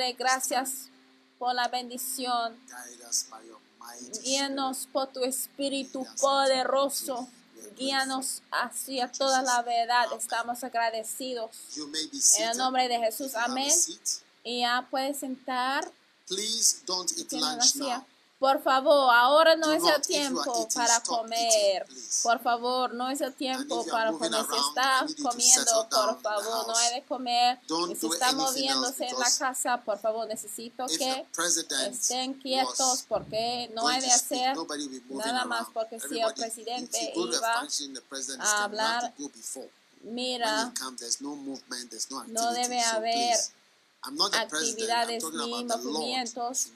Padre, gracias por la bendición. Guíanos por tu Espíritu poderoso. Guíanos hacia toda la verdad. Estamos agradecidos. En el nombre de Jesús. Amén. Y ya puedes sentar. Por favor, ahora no es el tiempo para comer. Por favor, no es el tiempo para comer. Si está comiendo, por favor, no hay de comer. Y si está moviéndose en la casa, por favor, necesito que estén quietos porque no hay de hacer nada más porque si el presidente iba a hablar, mira, no debe haber actividades ni movimientos.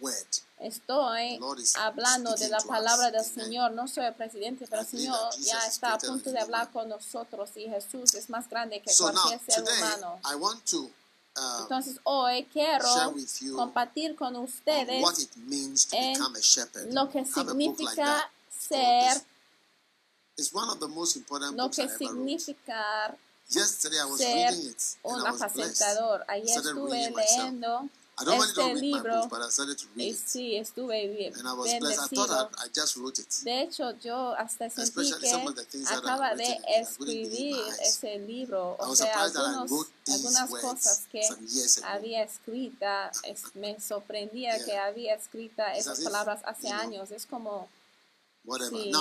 Estoy hablando de la palabra del Señor. No soy el presidente, pero el Señor ya está a punto de hablar con nosotros y Jesús es más grande que cualquier ser humano. Uh, Entonces hoy quiero compartir con ustedes lo que significa ser, lo que significa ser un apacentador. Ayer estuve leyendo este libro. y sí, estuve bien. De hecho, yo hasta sentí que acaba de escribir ese libro. O sea, algunos, algunas cosas que había escrita, me sorprendía que había escrita esas palabras hace años. Es como... Sí,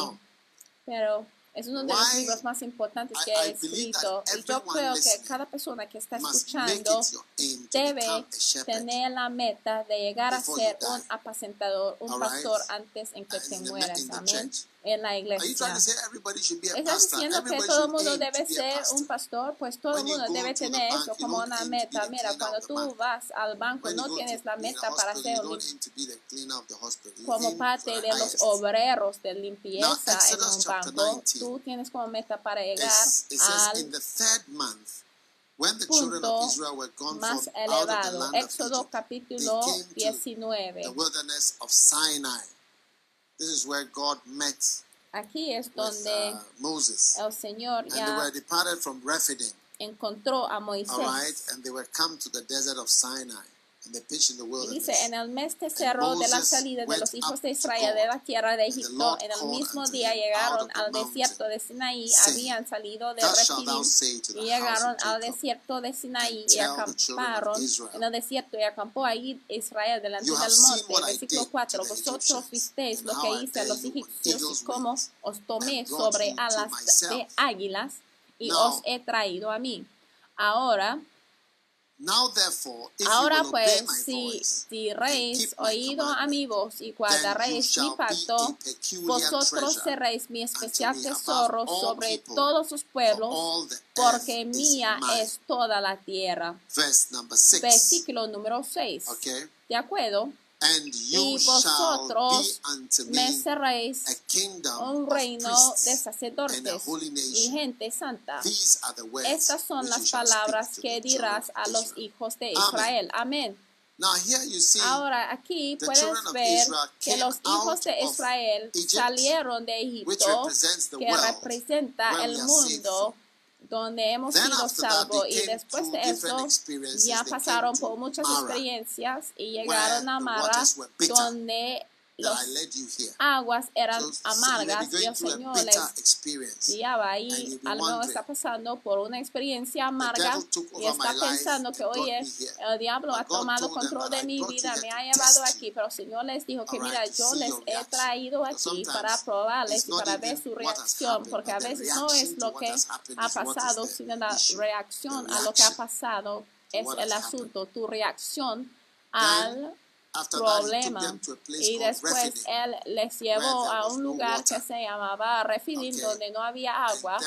pero es uno de los libros más importantes que he escrito. Y yo creo que cada persona que está escuchando debe tener la meta de llegar a ser un apacentador, un pastor antes en que te mueras. Amén en la iglesia. ¿Estás diciendo que todo el mundo debe ser un pastor? Pues todo el mundo debe tener eso como una meta. Mira, cuando tú vas al banco no tienes la meta para ser como parte de los obreros de limpieza en un banco. Tú tienes como meta para llegar al punto más elevado. Éxodo capítulo 19. This is where God met Aquí es donde with, uh, el Señor and they were departed from Rephidim, encontró a all right, and they were come to the desert of Sinai, Y dice, en el mes tercero de la salida de los hijos de Israel de la tierra de Egipto, en el mismo día llegaron al desierto de Sinaí, habían salido de to y llegaron al desierto de Sinaí y acamparon en el desierto y acampó allí Israel delante del monte. Versículo did 4. to the Vosotros visteis lo que hice a los egipcios y cómo os tomé sobre alas de águilas y os he traído a mí. Ahora, Ahora pues, si, si reis oído a mi voz y guardaréis mi pacto, vosotros seréis mi especial tesoro sobre todos sus pueblos, porque mía es toda la tierra. Verse number 6. Versículo número 6. Okay? ¿De acuerdo? And you Y vosotros me seréis un reino de sacerdotes y gente santa. Estas son las palabras que dirás a los hijos de. Israel. Amén. Ahora aquí puedes ver que los hijos de Israel salieron de Egipto, que representa el mundo donde hemos sido salvos. Y después de experiences. ya pasaron por muchas experiencias y llegaron a Mara, donde las aguas eran amargas y el Señor les guiaba ahí. Al menos está pasando por una experiencia amarga y está pensando que, oye, el diablo ha tomado control de mi vida, me ha llevado aquí, pero el Señor les dijo que, mira, yo les he traído aquí para probarles y para ver su reacción, porque a veces no es lo que ha pasado, sino la reacción a lo que ha pasado es el asunto, tu reacción al problema. Y después él les llevó a un lugar que se llamaba Refidim, donde no había agua.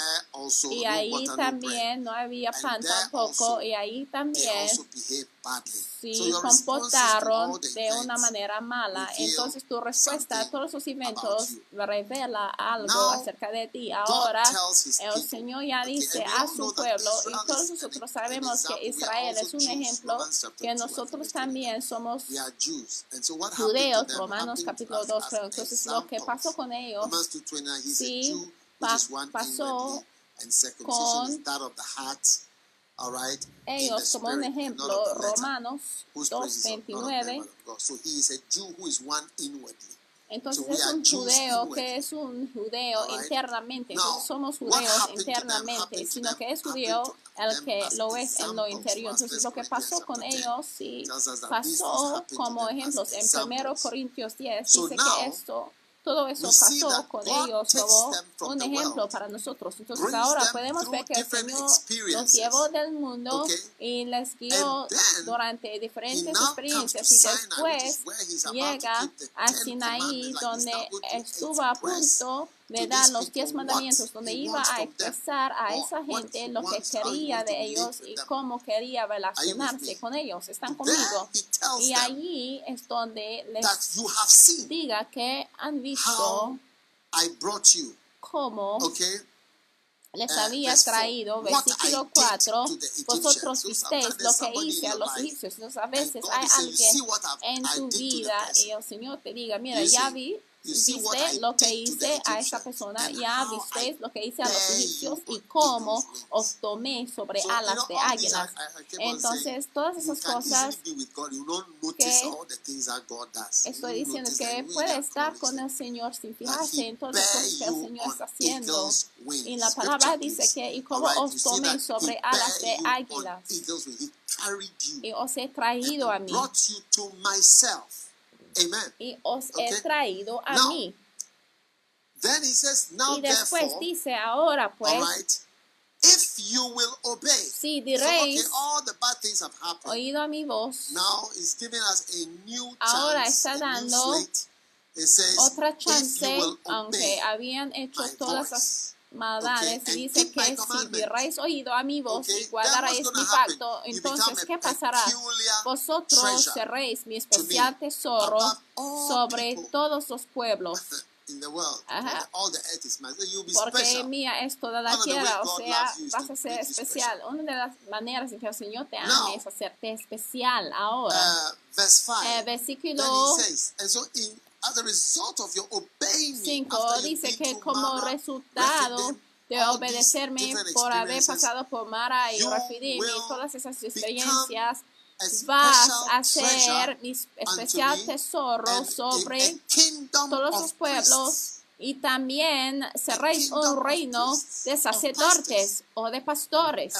Y ahí también no había pan tampoco. Y ahí también si comportaron de una manera mala, entonces tu respuesta a todos esos eventos revela algo acerca de ti. Ahora el Señor ya dice a su pueblo, y todos nosotros sabemos que Israel es un ejemplo, que nosotros también somos judíos, Romanos capítulo 2, pero entonces lo que pasó con ellos, sí, pasó con ellos, como un ejemplo, Romanos 2.29. Entonces es un judeo que es un judeo internamente. somos judeos internamente, sino que es judío el que lo es en lo interior. Entonces lo que pasó con ellos, sí, pasó como ejemplos. En 1 Corintios 10 dice que esto todo eso pasó con ellos como un ejemplo para nosotros. Entonces ahora podemos ver que el Señor los llevó del mundo y les guió durante diferentes experiencias y después llega a Sinaí donde estuvo a punto de dar los diez mandamientos, donde iba a expresar a esa gente lo que quería de ellos y cómo quería relacionarse con ellos. Están conmigo. Y allí es donde les diga que han visto cómo les uh, había traído, versículo 4, vosotros visteis lo que hice a los egipcios. Entonces a veces hay alguien en tu vida y el Señor te diga, mira, ya vi viste lo que hice a esa persona, ya viste lo que hice a los egipcios y cómo os tomé sobre alas de águilas. Entonces, todas esas cosas que estoy diciendo que puede estar con el Señor sin fijarse en todas las cosas que el Señor está haciendo. Y la palabra dice que, y cómo os tomé sobre alas de águilas. Y os he traído a mí. Y os he traído a mí. y después dice, ahora pues, si diréis, oído a mi voz, ahora está dando otra chance, aunque habían hecho todas las maldades, dice que si diréis oído a mi voz y guardaréis mi pacto, entonces ¿qué pasará? Vosotros seréis mi especial tesoro sobre todos los pueblos. Porque mía es toda la tierra, o sea, vas a ser especial. Una de las maneras en que el Señor te ama es hacerte especial. Ahora, uh, eh, versículo 5 dice que como resultado de obedecerme por haber pasado por Mara y Rafidim y todas esas experiencias, vas a ser mi especial tesoro sobre todos los pueblos y también seréis un reino de sacerdotes o de pastores.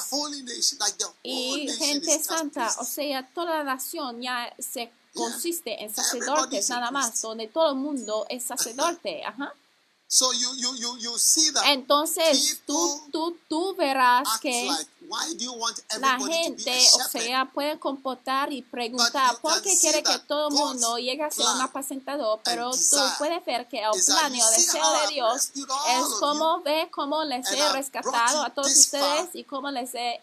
Y gente santa, o sea, toda la nación ya se consiste en sacerdotes nada más, donde todo el mundo es sacerdote. Ajá. Entonces tú, tú, tú verás que la gente, o sea, puede comportar y preguntar por qué quiere que todo el mundo llegue a ser un apacentador, pero tú puedes ver que el plan y el deseo de Dios es como ve cómo les he rescatado a todos ustedes y cómo les he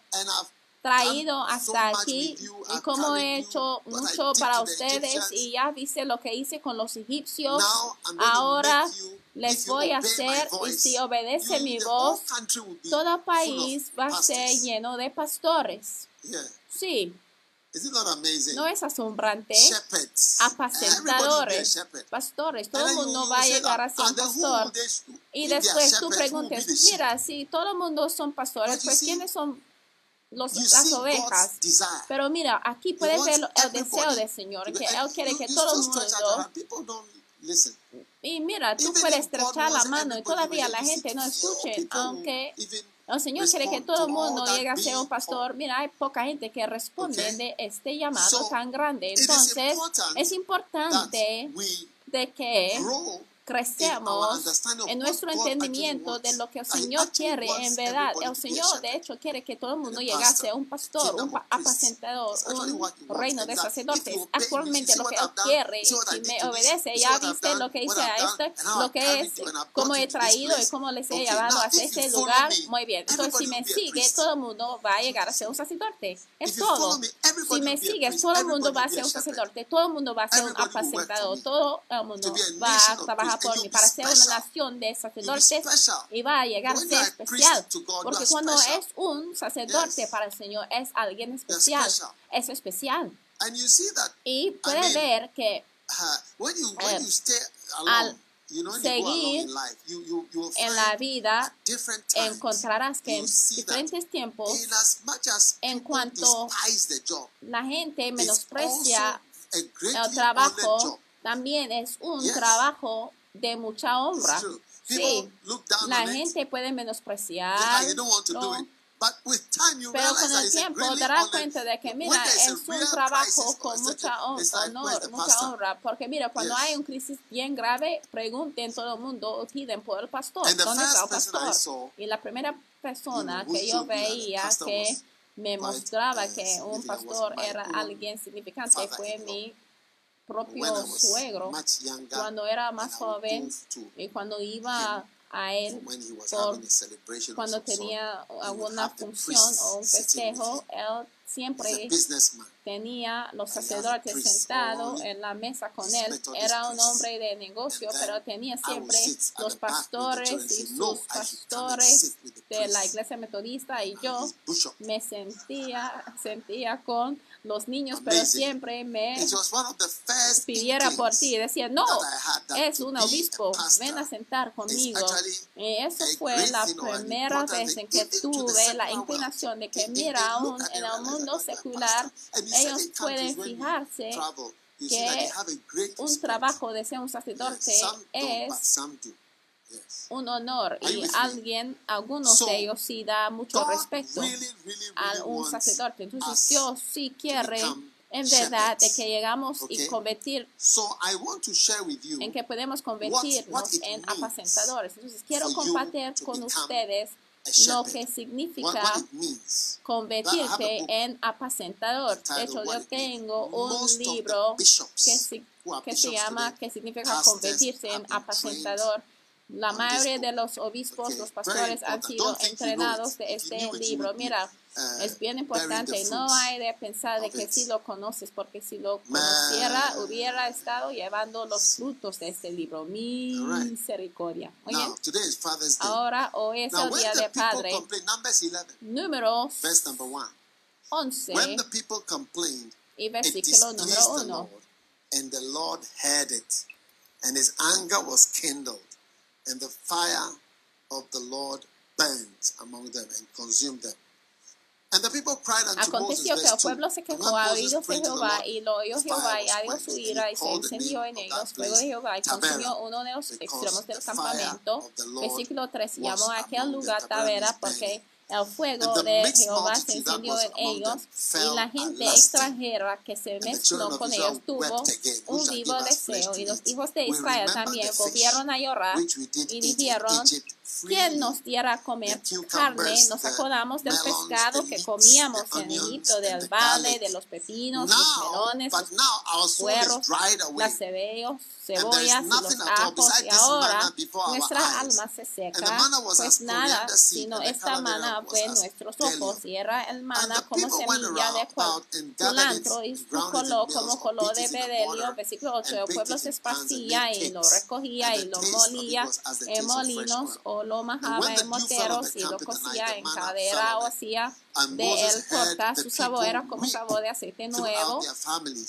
traído hasta aquí y como he hecho mucho para ustedes y ya viste lo que hice con los egipcios. Ahora les voy a hacer y si obedece mi voz, todo país va a ser lleno de pastores. Sí. ¿No es asombrante? Apacentadores, pastores, todo el mundo va a llegar a ser pastor. Y después tú preguntes, mira, si todo el mundo son pastores, pues ¿quiénes son las ovejas. Pero mira, aquí puedes ver el deseo del Señor, que Él quiere que todo el mundo Y mira, tú puedes estrechar la mano y todavía la gente no escuche, aunque el Señor quiere que todo el mundo llegue a ser un pastor. Mira, hay poca gente que responde de este llamado tan grande. Entonces, es importante de que crecemos en nuestro entendimiento de lo que el Señor quiere en verdad. El Señor, de hecho, quiere que todo el mundo llegase a un pastor, un apacentador, un reino de sacerdotes. Actualmente lo que Él quiere, si me obedece, ya viste lo que hice a este, lo que es, cómo he traído y cómo les he llevado a este lugar. Muy bien. Entonces, si me sigue, todo el mundo va a llegar a ser un sacerdote. Es todo. Si me sigues, todo el mundo va a ser un sacerdote, todo el mundo va a ser un apacentador, todo el mundo va a trabajar por mí, para ser una nación de sacerdotes y va a llegar a ser especial. Porque cuando es un sacerdote para el Señor, es alguien especial. Es especial. Y puede ver que al seguir en la vida, encontrarás que en diferentes tiempos, en cuanto la gente menosprecia el trabajo, también es un trabajo de mucha honra. Sí, la gente puede menospreciar, pero con el tiempo darás cuenta de que, mira, es un trabajo con mucha honor, mucha honra. Porque, mira, cuando hay una crisis bien grave, pregunten todo el mundo, piden por el pastor. ¿Dónde está el pastor? Y la primera persona que yo veía que me mostraba que un pastor era alguien significante fue mi propio suegro cuando era más joven y cuando iba a él por, cuando tenía alguna función o un festejo, él siempre tenía los sacerdotes sentados en la mesa con él. Era un hombre de negocio, pero tenía siempre los pastores y sus pastores de la iglesia metodista y yo me sentía, sentía con los niños, pero siempre me pidiera por ti. Decía, no, es un obispo, ven a sentar conmigo. Y esa fue la primera vez en que tuve la inclinación de que, mira, aún en el mundo secular, ellos pueden fijarse que un trabajo de ser un sacerdote es un honor y alguien, algunos de ellos sí da mucho respeto a un sacerdote. Entonces Dios sí quiere en verdad de que llegamos y convertir en que podemos convertirnos en apacentadores. Entonces quiero compartir con ustedes lo que significa convertirte en apacentador. De hecho, yo tengo un libro que, que se llama, que significa convertirse en apacentador la mayoría de los obispos, los pastores han sido entrenados de este libro. Mira, uh, es bien importante. No hay de pensar de que si lo conoces, porque si lo conociera, hubiera estado llevando los frutos de este libro. Misericordia. Ahora, hoy es el día de Padre. Número 11 y versículo número 1. And the Lord heard it, and his anger was kindled and the fire of the Lord burned among them and consumed them. And the people cried unto Aconteció que el pueblo se quejó a oídos de Jehová y lo oyó Jehová y dio su ira y se encendió en ellos fuego de Jehová y consumió uno de los extremos del campamento. Versículo 3 llamó a aquel lugar Tavera porque el fuego de Jehová se encendió en ellos y la gente extranjera que se mezcló con ellos tuvo un vivo deseo. Y los hijos de Israel también volvieron a llorar y dijeron, ¿quién nos diera a comer carne? Nos acordamos del pescado que comíamos en Egipto, del valle, de los pepinos, los melones, los puerros, las cebollas, cebollas los ajos. Y ahora nuestra alma se seca, pues nada, sino esta mana fue nuestros ojos. Y era el mana como semilla de culantro y su color como color de bedelio. Versículo 8. El pueblo se esparcía y lo recogía y lo molía en molinos o lo majaba en morteros y lo cocía en cadera o hacía de él corta, su sabor era como sabor de aceite nuevo.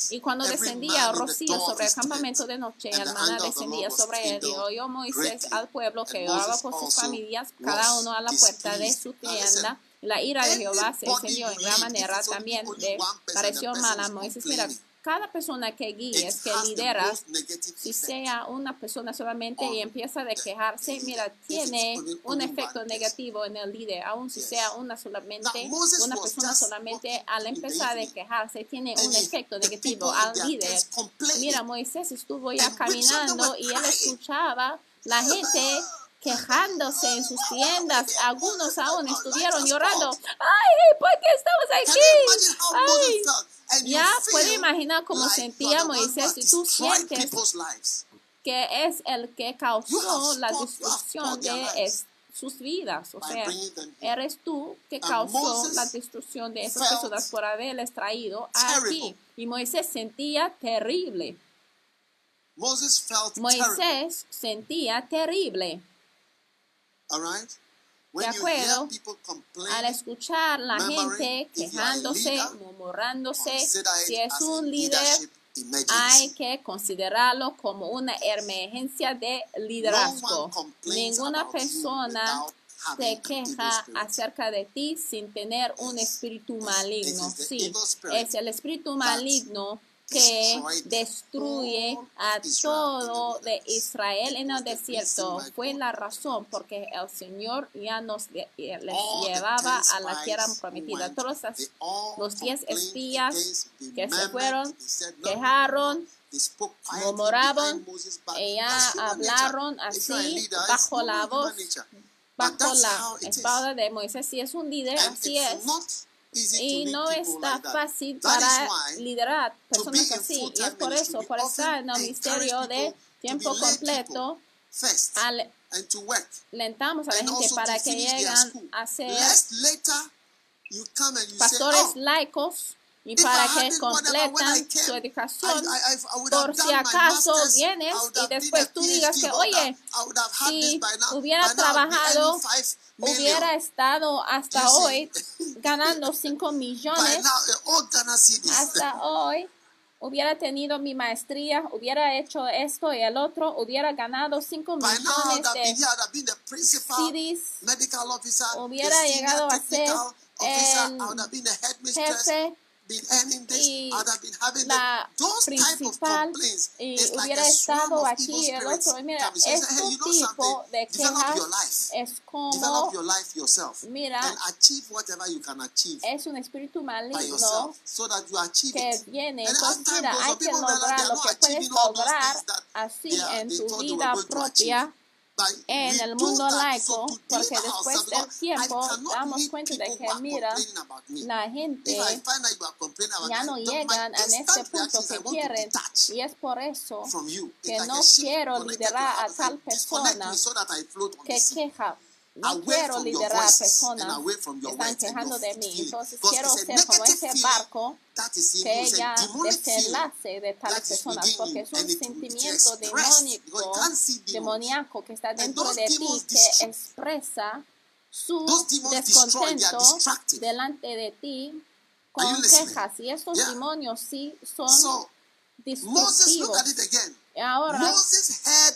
Y cuando descendía rocío sobre el campamento de noche, el maná descendía sobre él. Y oyó Moisés al pueblo que oraba por sus familias, cada uno a la puerta de su tienda. La ira de Jehová se encendió en gran manera también. Le pareció mal a Moisés. Mira, cada persona que guíes, que lideras, si sea una persona solamente y empieza a quejarse, mira, tiene un efecto negativo en el líder, aun si sea una solamente, una persona solamente, al empezar a quejarse, tiene un efecto negativo al líder. Mira, Moisés estuvo ya caminando y él escuchaba la gente quejándose en sus tiendas. Algunos aún estuvieron llorando. ¡Ay, por qué estamos aquí! ¡Ay! Ya puede imaginar cómo sentía Moisés y tú sientes que es el que causó la destrucción de sus vidas. O sea, eres tú que causó la destrucción de esas personas por haberles traído aquí. Y Moisés sentía terrible. Moisés sentía terrible. ¿De acuerdo? Al escuchar la gente quejándose, murmurándose, si es un líder, hay que considerarlo como una emergencia de liderazgo. Ninguna persona se queja acerca de ti sin tener un espíritu maligno. Sí, es el espíritu maligno que destruye a todo de Israel en el desierto. Fue la razón porque el Señor ya nos les llevaba a la tierra prometida. Todos los diez espías que se fueron, quejaron, murmuraban, y ya hablaron así bajo la voz, bajo la espada de Moisés. Si es un líder, así es y no está fácil para liderar personas así. Y es por eso, por estar en el ministerio de tiempo completo, alentamos a la gente para que lleguen a ser pastores laicos y para que completan su educación. Por si acaso vienes y después tú digas que, oye, si hubiera trabajado, hubiera estado hasta hoy ganando 5 millones, hasta hoy hubiera tenido mi maestría, hubiera hecho esto y el otro, hubiera ganado 5 millones de CDs, hubiera llegado a ser el jefe y la principal y hubiera estado aquí el otro mira este tipo de quejas es como mira es un espíritu maligno que viene entonces mira hay que lograr lo que puedes lograr así en tu vida propia en el mundo laico, porque después del tiempo damos cuenta de que, mira, la gente ya no llegan a este punto que quieren. y es por eso que no quiero liderar a tal persona que queja no quiero liderar personas que están quejando de mí. Entonces quiero ser como ese barco que ya desenlace de tales personas, porque es un sentimiento demoníaco, demoníaco que está dentro de ti, que expresa su descontento delante de ti con quejas. Y estos demonios sí son destructivos. Ahora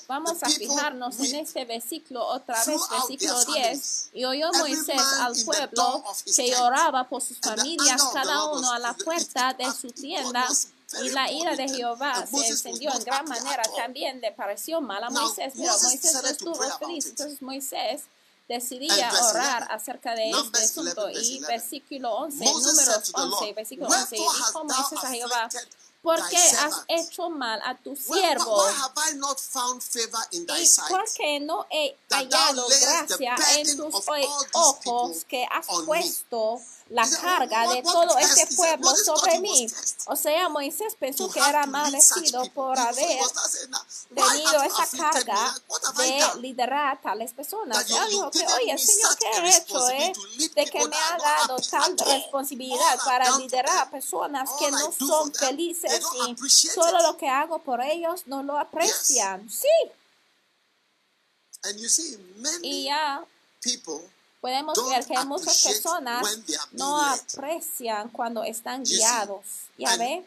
vamos a fijarnos en este versículo otra vez, versículo 10. Y oyó Moisés al pueblo que lloraba por sus familias, cada uno a la puerta de su tienda. Y la ira de Jehová se encendió en gran manera. También le pareció mal a Moisés, pero Moisés no estuvo feliz. Entonces Moisés decidía orar acerca de este asunto. Y versículo 11, números 11, versículo 11, y dijo Moisés a Jehová, porque has hecho mal a tu siervo. ¿Y por qué no he hallado gracia en tus ojos que has puesto la carga de todo este pueblo sobre mí. O sea, Moisés pensó que era maldecido por haber tenido esa carga de liderar a tales personas. Él dijo que, oye, Señor, ¿qué he hecho? Eh? De que me ha dado tal responsabilidad para liderar a personas que no son felices y solo lo que hago por ellos no lo aprecian. Sí. Y ya podemos ver que muchas personas no aprecian cuando están guiados. ¿Ya ve?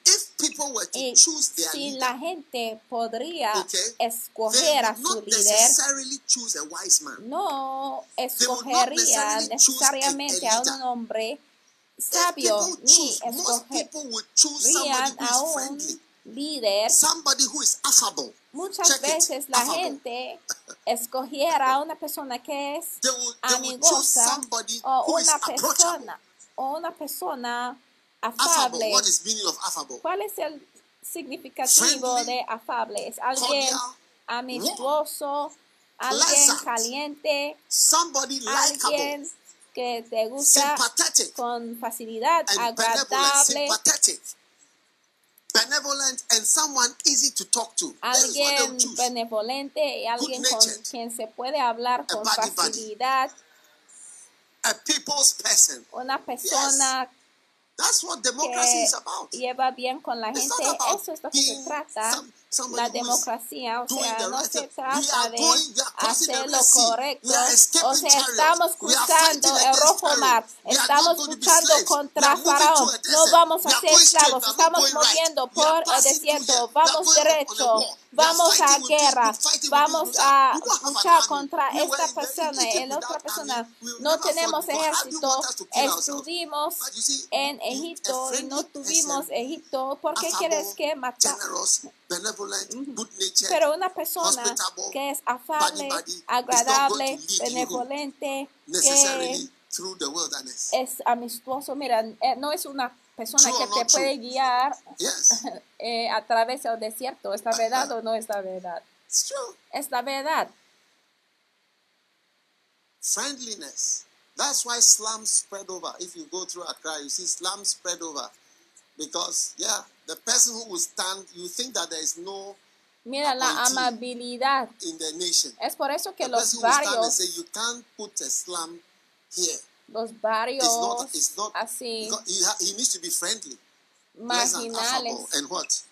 Y si la gente podría escoger a su líder, no escogería necesariamente a un hombre sabio ni escogerían a un líder, muchas veces la gente escogiera a una persona que es amigosa o una persona o una persona afable. ¿Cuál es el significativo de afable? Es alguien amistoso, alguien caliente, alguien que te gusta con facilidad, agradable, benevolent and someone easy to talk to. Alguien benevolente y alguien con quien se puede hablar con facilidad. A people's person. Una persona That's what democracy que is about. lleva bien con la gente. Eso es lo que se trata la democracia, o sea, no se trata de hacer lo correcto, o sea, estamos cruzando el rojo mar, estamos luchando contra Faraón, no vamos a ser esclavos, estamos moviendo por el desierto, vamos derecho, vamos a guerra, vamos a luchar contra esta persona y la otra persona. No tenemos ejército, estuvimos en Egipto y no tuvimos Egipto. ¿Por qué quieres que matar? Pero una persona que es afable, agradable, benevolente, que es amistoso, mira, eh, no es una persona que te puede guiar eh, a través del desierto. ¿Es la verdad o no es la verdad? Es la verdad. Friendliness. That's why slums spread over. If you go through Accra, you see slums spread over. Because, yeah, the person who will stand, you think that there is no Mira la amabilidad. In the nation. Es por eso que the los barrios. Say, you can't put a slum here. Los barrios it's not, it's not, así. He, ha, he needs to be friendly. Marginales. And what?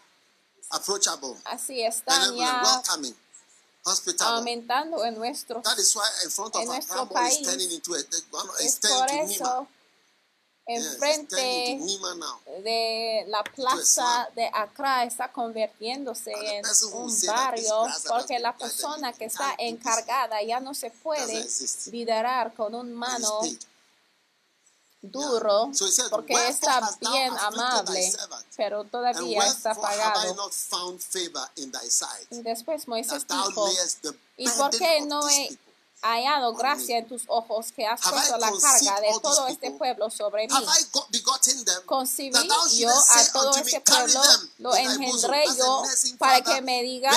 Approachable. Así están ya. Welcoming. Hospitable. aumentando en nuestro, That is why in front of en nuestro país. Is turning into a, es por eso enfrente de la plaza de Accra está convirtiéndose en un barrio porque la persona que está encargada ya no se puede liderar con un mano duro porque está bien amable, pero todavía está pagado. Y después Moisés dijo, ¿y por qué no he hallado gracia en tus ojos que has puesto la carga de todo este pueblo sobre mí. Concibí yo a todo este pueblo, lo engendré yo para que me digas,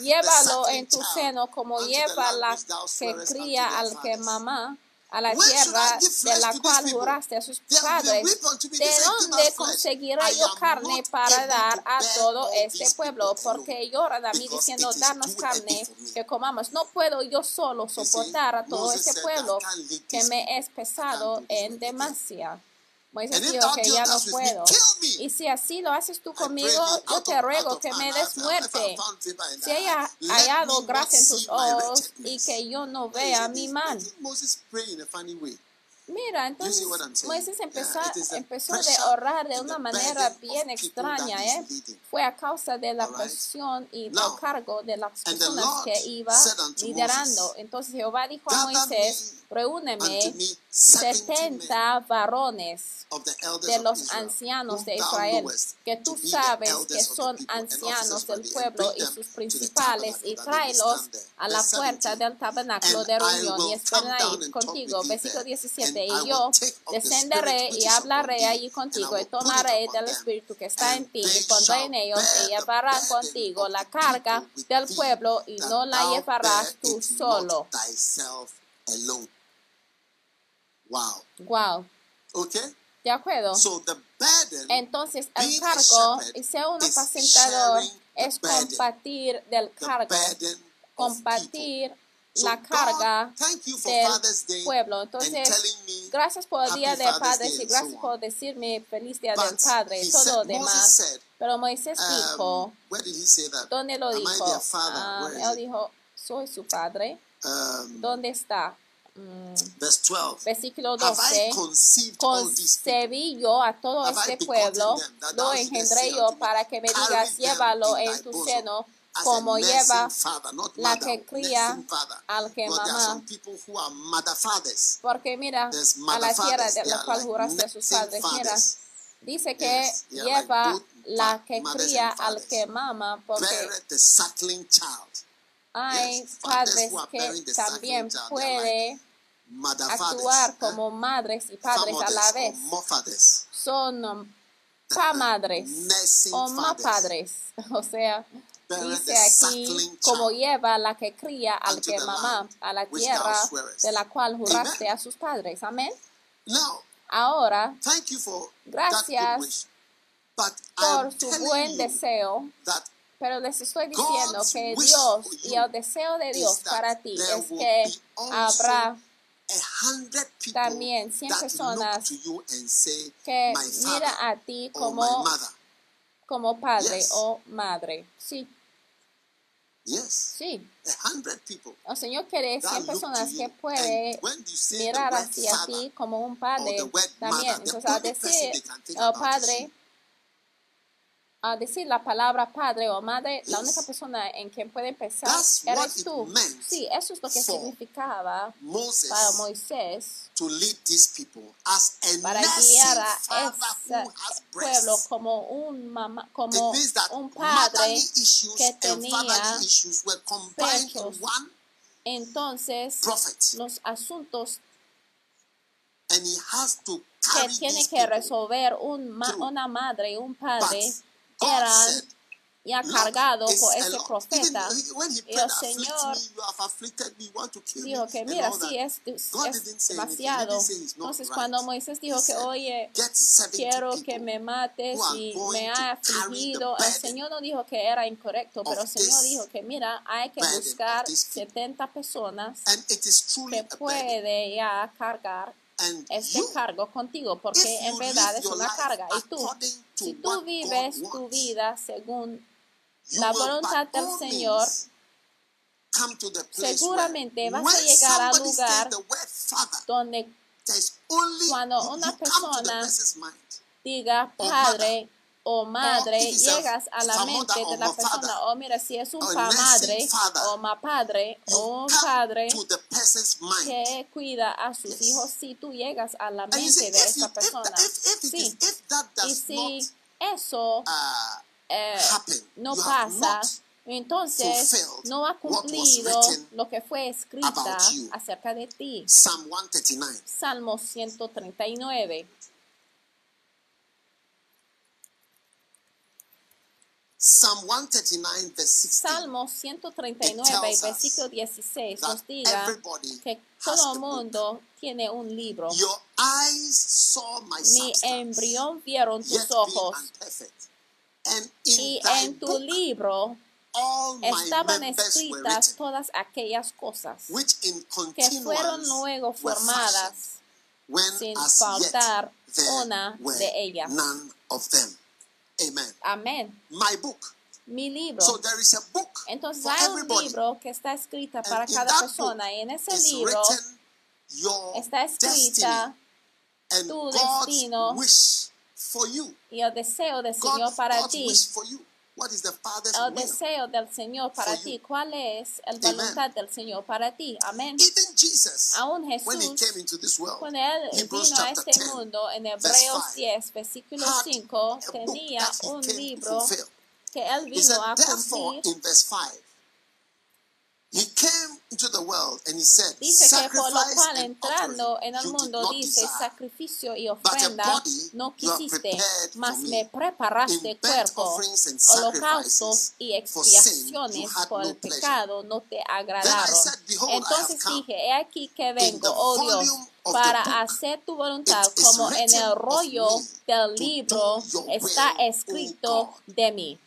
llévalo en tu seno como lleva la que cría al que mamá a la tierra de la cual juraste a sus padres, ¿de dónde conseguiré yo carne para dar a todo este pueblo? Porque lloran a mí diciendo, darnos carne que comamos. No puedo yo solo soportar a todo este pueblo que me es pesado en demasía. Moisés dijo que ya no puedo. Y si así lo haces tú conmigo, yo te ruego que me des muerte. Si haya hallado gracia en tus ojos y que yo no vea mi mal. Mira, entonces Moisés empezó, empezó a orar de una manera bien extraña. ¿eh? Fue a causa de la presión y el cargo de las personas que iba liderando. Entonces Jehová dijo a Moisés, reúneme 70 varones de los ancianos de Israel, que tú sabes que son ancianos del pueblo y sus principales, y tráelos a la puerta del tabernáculo de reunión y esperen ahí contigo. Versículo 17. Y yo descenderé y hablaré allí contigo y tomaré del Espíritu que está en ti y pondré en ellos y llevarán contigo la carga del pueblo y no la llevarás tú solo. Wow. Wow. Okay. ¿De acuerdo? Entonces, el cargo, y sea un apacentador, es compartir del cargo, compartir la carga del pueblo. Entonces, gracias por el Día de Padres y gracias por decirme feliz Día del Padre y todo lo demás. Pero Moisés um, dijo, ¿dónde lo dijo? Ah, él dijo, soy su padre. Um, ¿Dónde está? Mm. Versículo 12. Concebí yo a todo este pueblo, lo engendré yo para que me digas, llévalo en tu seno como lleva la que cría al que mamá. Porque mira, a la tierra de la cual juraste sus padres, mira, Dice que lleva la que cría al que mama porque hay padres que también pueden actuar como madres y padres a la vez. Son um, pa madres o ma padres. O sea, dice aquí como lleva la que cría al que mamá a la tierra de la cual juraste a sus padres. Amén. Ahora, gracias por su buen deseo, pero les estoy diciendo que Dios y el deseo de Dios para ti es que habrá también 100 personas que miran a ti como, como padre o madre. Sí. Sí. El Señor quiere 100 personas que pueden mirar hacia ti como un padre también. Entonces, al decir, oh, padre, a decir la palabra padre o madre, la única persona en quien puede empezar eres tú. Sí, eso es lo que significaba para Moisés para guiar a ese pueblo como un mamá, como un padre que tenía pechos. Entonces, los asuntos que tiene que resolver un una madre y un padre eran ya cargado por ese profeta. Y el Señor dijo que, mira, sí, es, es demasiado. Entonces, cuando Moisés dijo que, oye, quiero que me mates y me ha afligido, el Señor no dijo que era incorrecto, pero el Señor dijo que, mira, hay que buscar 70 personas que puede ya cargar este cargo contigo, porque en verdad es una carga. Y tú, si tú vives tu vida según la voluntad del Señor, seguramente vas a llegar al lugar donde cuando una persona diga Padre, o madre, llegas a la mente de la persona, oh mira, si es un pa madre o ma padre o un padre que cuida a sus hijos, si tú llegas a la mente de esa persona, sí, y si eso uh, eh, no pasa, entonces no ha cumplido lo que fue escrita acerca de ti. Salmo 139. Salmo 139, versículo 16 nos diga que todo mundo tiene un libro. Mi embrión vieron tus ojos. Y en tu libro estaban escritas todas aquellas cosas que fueron luego formadas sin faltar una de ellas. Amen. Amén. My book. Mi libro. So there is a book Entonces hay un libro que está escrita para cada persona y en ese libro está escrita tu destino y el deseo del Señor para ti. El deseo del Señor para ti. ¿Cuál es la voluntad del Señor para ti? Amén. Aún Jesús, cuando Él vino a este mundo, en Hebreos 10, versículo 5, tenía un libro que Él vino a cumplir. Dice que por lo cual entrando en el mundo dice sacrificio y ofrenda no quisiste, mas me preparaste cuerpo, holocaustos y expiaciones por el pecado no te agradaron. Entonces dije, he aquí que vengo, oh Dios, para hacer tu voluntad como en el rollo del libro está escrito de mí.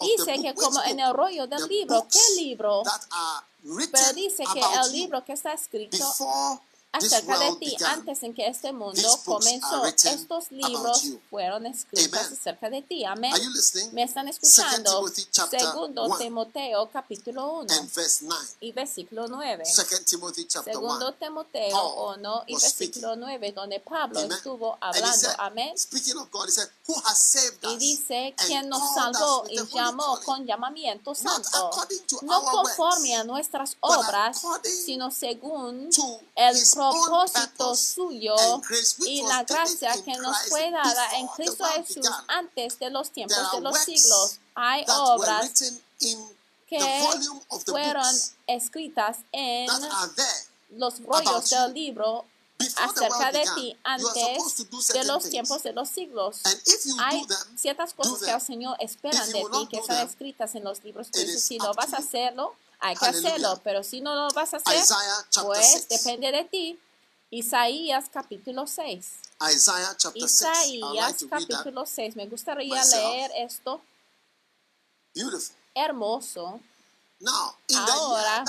Dice que como en el rollo del libro, ¿qué libro? Pero dice que el libro que está escrito acerca de ti antes en que este mundo comenzó. Estos libros fueron escritos acerca de ti. Amén. ¿Me están escuchando? Segundo Timoteo capítulo 1 y versículo 9. Segundo Timoteo 1 y versículo 9 donde Pablo estuvo hablando. Amén. Y dice, quien nos salvó y llamó con llamamiento santo, no conforme a nuestras obras, sino según el propósito suyo y la gracia que nos fue dada en Cristo Jesús antes de los tiempos de los siglos. Hay obras que fueron escritas en los rollos del libro acerca de ti antes de los tiempos de los siglos. Hay ciertas cosas que el Señor espera de ti que están escritas en los libros. Entonces, si lo vas a hacerlo, hay que hacerlo. Pero si no lo vas a hacer, pues depende de ti. Isaías capítulo 6. Isaías capítulo 6. Me gustaría leer esto. Hermoso. Ahora,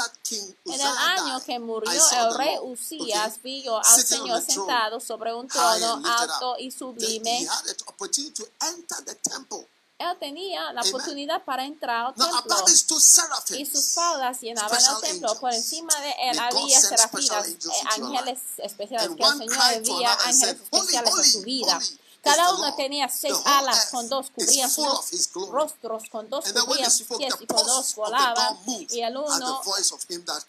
en el año que murió el rey Usías, vio al Señor sentado sobre un trono alto y sublime. Él tenía la oportunidad para entrar al templo y sus faldas llenaban el templo. Por encima de él había serafines, eh, ángeles especiales que el Señor envía ángeles especiales a su vida. Cada uno tenía seis alas, con dos cubrían sus rostros, con dos cubrían sus pies y con dos volaban. Y el uno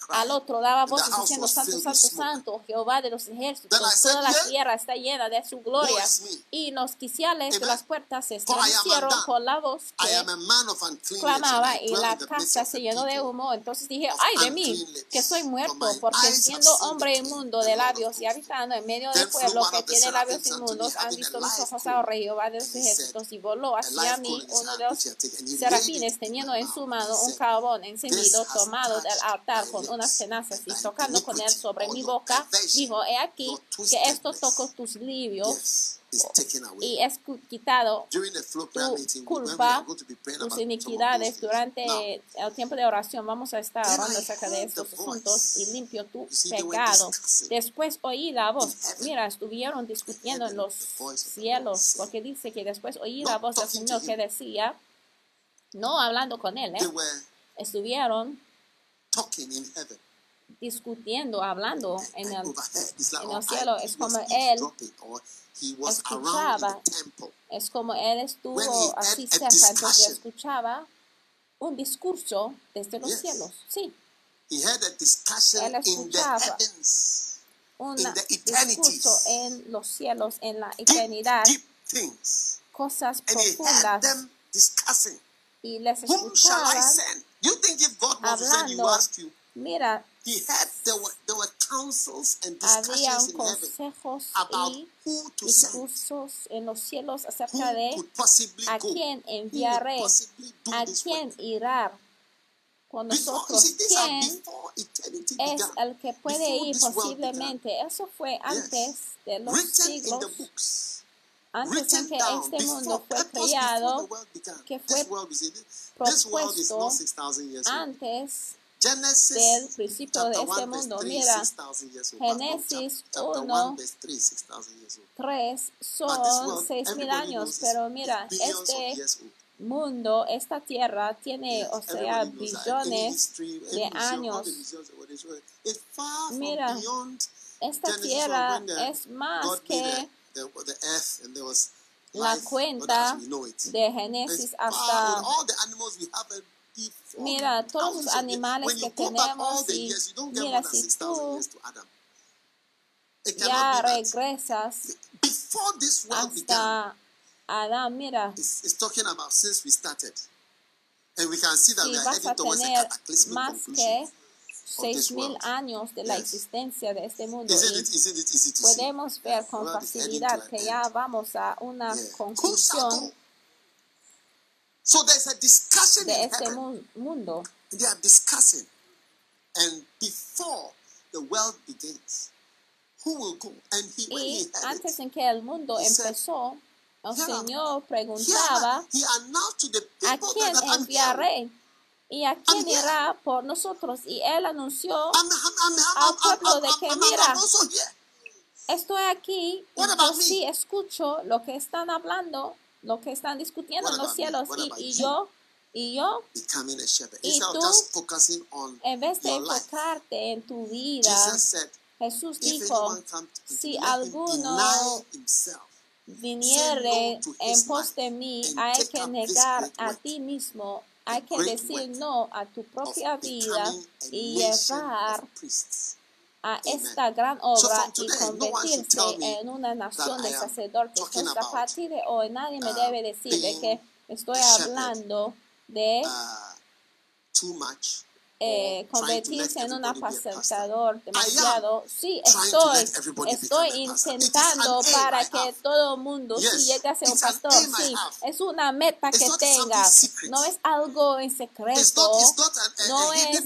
al otro daba voces diciendo, Santo, Santo, Santo, Jehová de los ejércitos, toda la tierra está llena de su gloria. Y los quiciales de las puertas se estremecieron con la voz que clamaba y la casa se llenó de humo. Entonces dije, ay de mí, que soy muerto, porque siendo hombre inmundo de labios y habitando en medio del pueblo que tiene labios inmundos, han visto mis pasado rey Jehová de los ejércitos y voló hacia mí uno de los serafines teniendo en su mano un carbón encendido tomado del altar con unas tenazas y tocando con él sobre mi boca, dijo, he aquí que esto tocó tus libios y es quitado tu culpa, tus iniquidades durante el tiempo de oración. Vamos a estar hablando acerca de estos asuntos y limpio tu pecado. Después oí la voz. Mira, estuvieron discutiendo en los cielos, porque dice que después oí la voz del Señor que decía, no hablando con él, ¿eh? estuvieron discutiendo, hablando en el, en el cielo. Es como él escuchaba. Es como él estuvo así cerca, entonces escuchaba un discurso desde los cielos. Sí. Él escuchaba un discurso en los cielos, en la eternidad, cosas profundas. Y les escuchaba hablando. Mira, habían consejos y discursos en los cielos acerca de a quién enviaré, a quién irá con nosotros. ¿Quién es el que puede ir posiblemente? Eso fue antes de los siglos. antes en que este mundo fue creado, que fue propuesto antes del principio de este mundo. Mira, Génesis 1, 3 son 6.000 años, pero mira, este mundo, esta tierra tiene, o sea, billones de años. Mira, esta tierra es más que la cuenta de Génesis hasta Mira, todos los animales que tenemos y mira, si tú ya regresas hasta Adán, mira, si vas a tener más que seis mil años de la existencia de este mundo y podemos ver con facilidad que ya vamos a una conclusión So there's a discussion de in este heaven. mundo. They are discussing. And before the world begins, who will go? And he, when he y antes en que el mundo empezó, el Señor preguntaba, ¿a quién enviaré? ¿Y a quién irá por nosotros? Y Él anunció al pueblo de que, mira, estoy aquí y yo sí escucho lo que están hablando lo que están discutiendo en los cielos. Y, y yo, y yo, y tú, en vez de enfocarte en tu vida, Jesús dijo, si alguno viniere en pos de mí, hay que negar a ti mismo, hay que decir no a tu propia vida y llevar a esta gran obra y convertirse en una nación de sacerdotes. Entonces, a partir de hoy, nadie me uh, debe decir de que estoy hablando de uh, eh, convertirse en un apacentador demasiado. Sí, estoy, estoy intentando para que todo el mundo sí llegue a ser un pastor. Sí, es una meta que tenga. No es algo en secreto. No es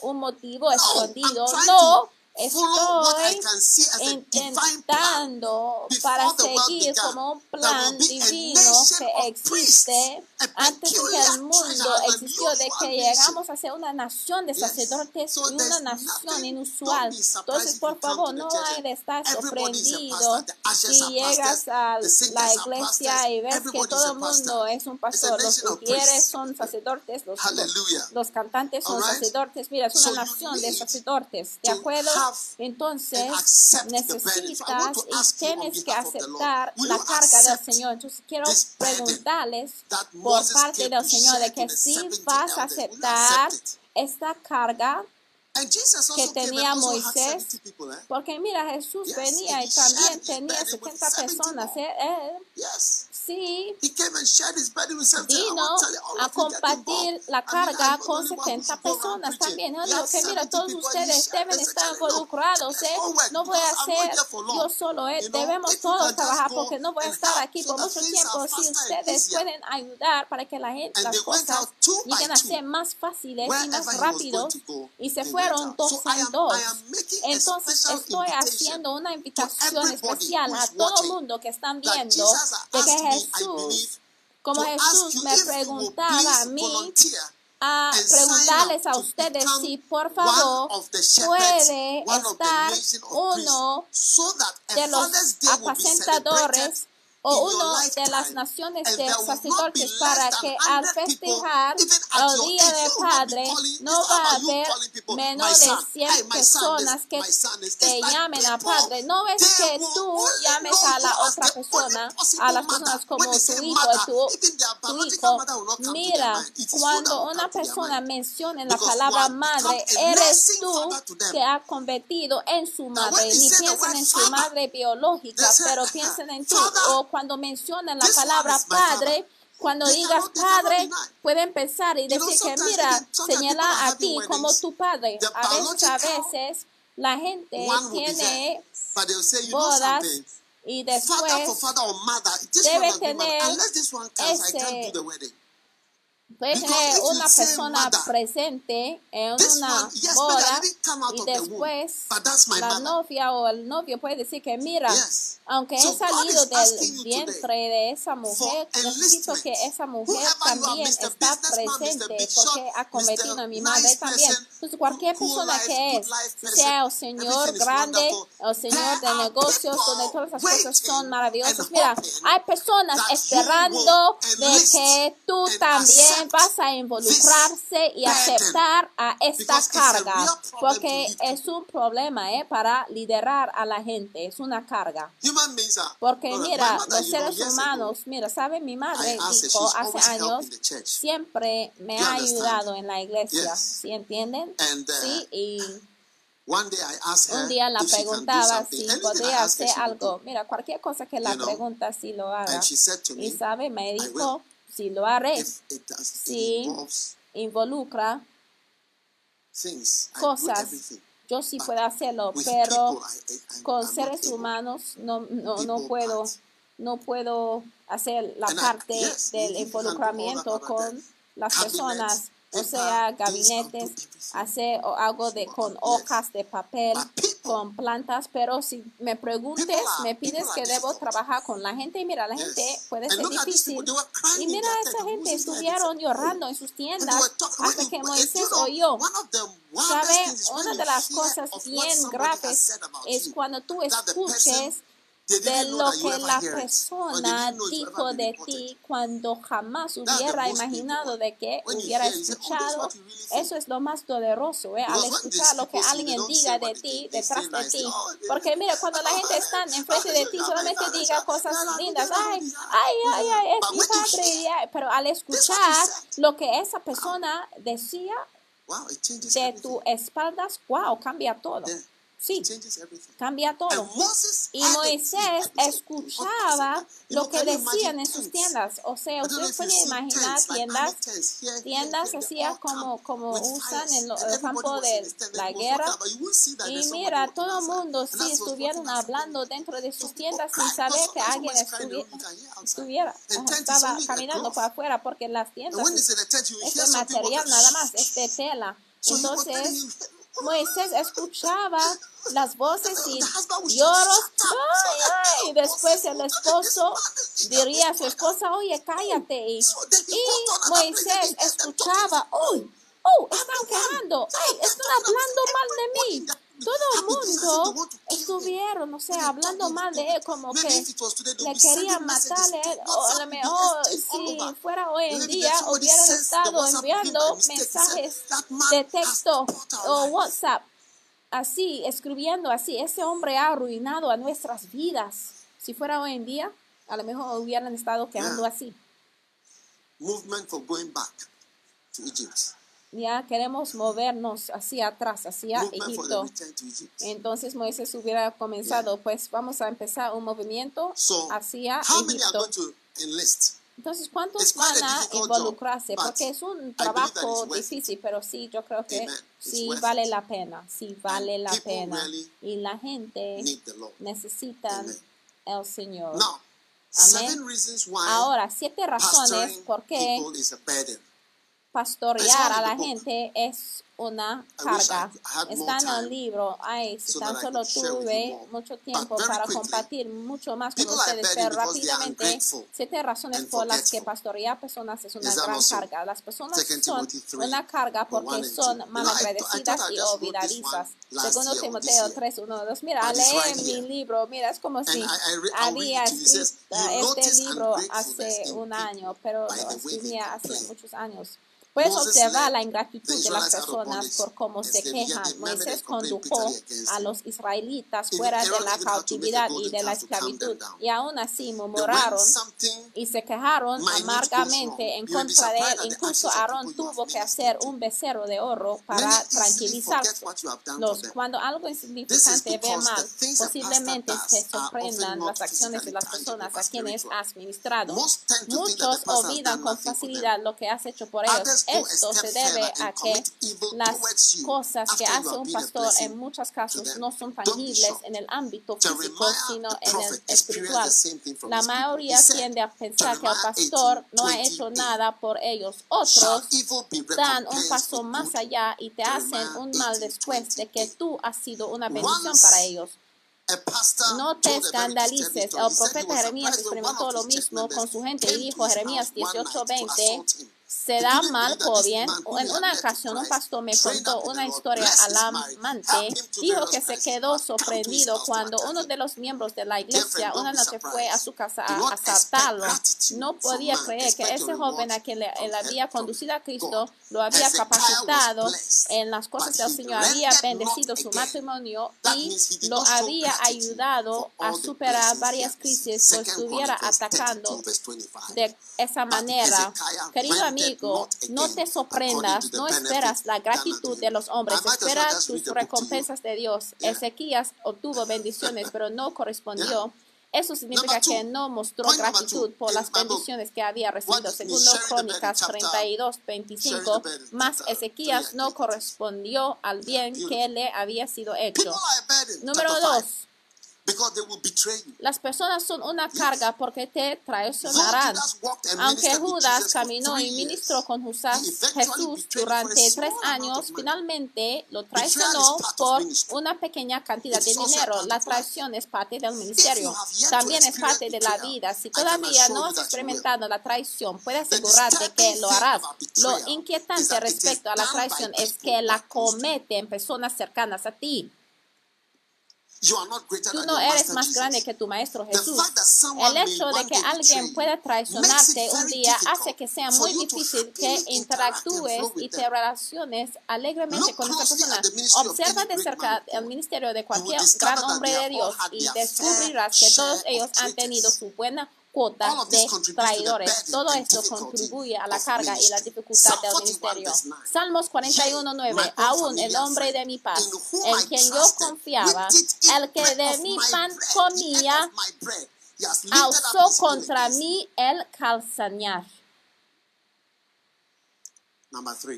un motivo escondido. No Estoy intentando para seguir como un plan divino que existe antes de que el mundo existió, de que llegamos a ser una nación de sacerdotes y una nación inusual. Entonces, por favor, no hay de estar sorprendido. si llegas a la iglesia y ves que todo el mundo es un pastor. Los mujeres son sacerdotes, los, los cantantes son sacerdotes. Mira, es una nación de sacerdotes, ¿de acuerdo? Entonces necesitas y tienes que aceptar la carga del Señor. Entonces quiero preguntarles por parte del Señor de que si vas a aceptar esta carga que tenía Moisés, eh? porque mira, Jesús venía y también tenía 70 personas. ¿eh? sí vino a compartir la carga con 70 personas también. Yo digo que mira, todos ustedes deben estar involucrados. ¿eh? No voy a hacer yo solo, ¿eh? debemos todos trabajar porque no voy a estar aquí por mucho tiempo. Si ustedes pueden ayudar para que la gente, las cosas lleguen a ser más fáciles y más rápido y se fue dos en dos. Entonces estoy haciendo una invitación especial a todo el mundo que están viendo de que Jesús, como Jesús me preguntaba a mí, a preguntarles a ustedes si por favor puede estar uno de los apacentadores o uno de las naciones de sacerdotes para que al festejar el Día del Padre no va a haber menos de 100 personas que te llamen a Padre. No es que tú llames a la otra persona, a las personas como tu hijo, tu, tu hijo. Mira, cuando una persona menciona la palabra madre, eres tú que ha convertido en su madre. Ni piensen en su madre biológica, pero piensen en tú. O cuando mencionan la palabra padre, cuando digas padre, pueden pensar y decir que mira, señala a ti como tu padre. A veces, a veces la gente tiene bodas y después debe tener ese puede tener una persona presente en una boda y después la novia o el novio puede decir que mira, aunque he salido del vientre de esa mujer, necesito que esa mujer también está presente porque ha convertido a mi madre también. Entonces cualquier persona que es, sea el Señor grande, el Señor de negocios, donde todas las cosas son maravillosas. Mira, hay personas esperando de que tú también vas a involucrarse y aceptar a esta carga, porque es un problema ¿eh? para liderar a la gente, es una carga. Porque mira, los seres humanos, mira, ¿sabe? Mi madre dijo hace años, siempre me ha ayudado en la iglesia, ¿sí entienden? Uh, sí, y un día la preguntaba si podría hacer algo. Mira, cualquier cosa que la pregunta, si lo haga. Y sabe, me dijo, si lo haré, si involucra cosas, yo sí puedo hacerlo, pero con seres humanos no, no, no puedo, no puedo hacer la parte del involucramiento con las personas o sea, gabinetes, hacer algo de con hojas de papel, con plantas, pero si me preguntes, me pides que debo trabajar con la gente, y mira, la gente puede ser difícil. Y mira, esa gente estuvieron llorando en sus tiendas hasta que Moisés oyó. ¿Sabe? Una de las cosas bien graves es cuando tú escuches de lo que la persona dijo de ti cuando jamás hubiera imaginado de que hubiera escuchado. Eso es lo más doloroso, ¿eh? al escuchar lo que alguien diga de ti, detrás de ti. Porque mira, cuando la gente está enfrente de ti, solamente diga cosas lindas, ay, ay, ay, ay, es mi padre, pero al escuchar lo que esa persona decía de tu espaldas, wow, cambia todo. Sí, cambia todo. Y Moisés escuchaba lo que decían en sus tiendas. O sea, ustedes pueden imaginar tiendas, tiendas así como, como usan en el campo de la guerra. Y mira, todo el mundo sí estuvieron hablando dentro de sus tiendas sin saber que alguien estuviera, estaba caminando para afuera porque las tiendas es material nada más, es de tela. Entonces, Moisés escuchaba las voces y lloros. y después el esposo diría a su esposa, oye, cállate. Y, Moisés escuchaba, uy, oh, están quejando, ay, están hablando mal de mí todo el mundo estuvieron, no sé, hablando mal de él, como que le querían matarle, o a lo mejor si fuera hoy en día hubieran estado enviando mensajes de texto o WhatsApp, así, escribiendo así, ese hombre ha arruinado a nuestras vidas. Si fuera hoy en día, a lo mejor hubieran estado quedando así. Movement for going back to Egypt ya queremos movernos hacia atrás, hacia Egipto. Entonces Moisés hubiera comenzado, pues vamos a empezar un movimiento hacia Egipto. Entonces, ¿cuántos van a involucrarse? Porque es un trabajo difícil, pero sí, yo creo que sí vale la pena, sí vale la pena. Y la gente necesita el Señor. Amén. Ahora, siete razones por qué pastorear a la gente es una carga. Está en el libro. Ay, si tan solo tuve mucho tiempo para compartir mucho más con ustedes, pero rápidamente, siete razones por las que pastorear personas es una gran carga. Las personas son una carga porque son malagradecidas y olvidadizas. Segundo Timoteo 3, 1, 2. Mira, lee mi libro. Mira, es como si había escrito este libro hace un año, pero lo escribía hace muchos años. Puedes observar la ingratitud de las personas por cómo se quejan. Moisés condujo a los israelitas fuera de la cautividad y de la esclavitud y aún así murmuraron y se quejaron amargamente en contra de él. Incluso Aarón tuvo que hacer un becerro de oro para tranquilizarlos. Cuando algo insignificante ve mal, posiblemente se sorprendan las acciones de las personas a quienes has ministrado. Muchos olvidan con facilidad lo que has hecho por ellos esto se debe a que las cosas que hace un pastor en muchos casos no son tangibles en el ámbito físico, sino en el espiritual. La mayoría tiende a pensar que el pastor no ha hecho nada por ellos. Otros dan un paso más allá y te hacen un mal después de que tú has sido una bendición para ellos. No te escandalices. El profeta Jeremías experimentó lo mismo con su gente y dijo Jeremías 18:20 se da mal por bien. En una ocasión un pastor me contó una historia alarmante. Dijo que se quedó sorprendido cuando uno de los miembros de la iglesia una noche fue a su casa a asaltarlo. No podía creer que ese joven a quien él había conducido a Cristo lo había capacitado en las cosas del Señor, había bendecido su matrimonio y lo había ayudado a superar varias crisis, lo estuviera atacando de esa manera. Querido amigo, no te sorprendas, no esperas la gratitud de los hombres, espera tus recompensas de Dios. Ezequías obtuvo bendiciones, pero no correspondió. Eso significa que no mostró gratitud por las bendiciones que había recibido. Segundo Crónicas 32, 25, más Ezequías no correspondió al bien que le había sido hecho. Número dos. Las personas son una carga porque te traicionarán. Aunque Judas caminó y ministró con Jesús durante tres años, finalmente lo traicionó por una pequeña cantidad de dinero. La traición es parte del ministerio. También es parte de la vida. Si todavía no has experimentado la traición, puedes asegurarte que lo harás. Lo inquietante respecto a la traición es que la cometen personas cercanas a ti. Tú no eres más grande que tu Maestro Jesús. El hecho de que alguien pueda traicionarte un día hace que sea muy difícil que interactúes y te relaciones alegremente con esa persona. Observa de cerca el ministerio de cualquier gran hombre de Dios y descubrirás que todos ellos han tenido su buena cuotas de traidores. Todo esto contribuye a la carga y la dificultad del ministerio. Salmos 41.9. Aún el hombre de mi paz, en quien yo confiaba, el que de mi pan comía, alzó contra mí el calzañar.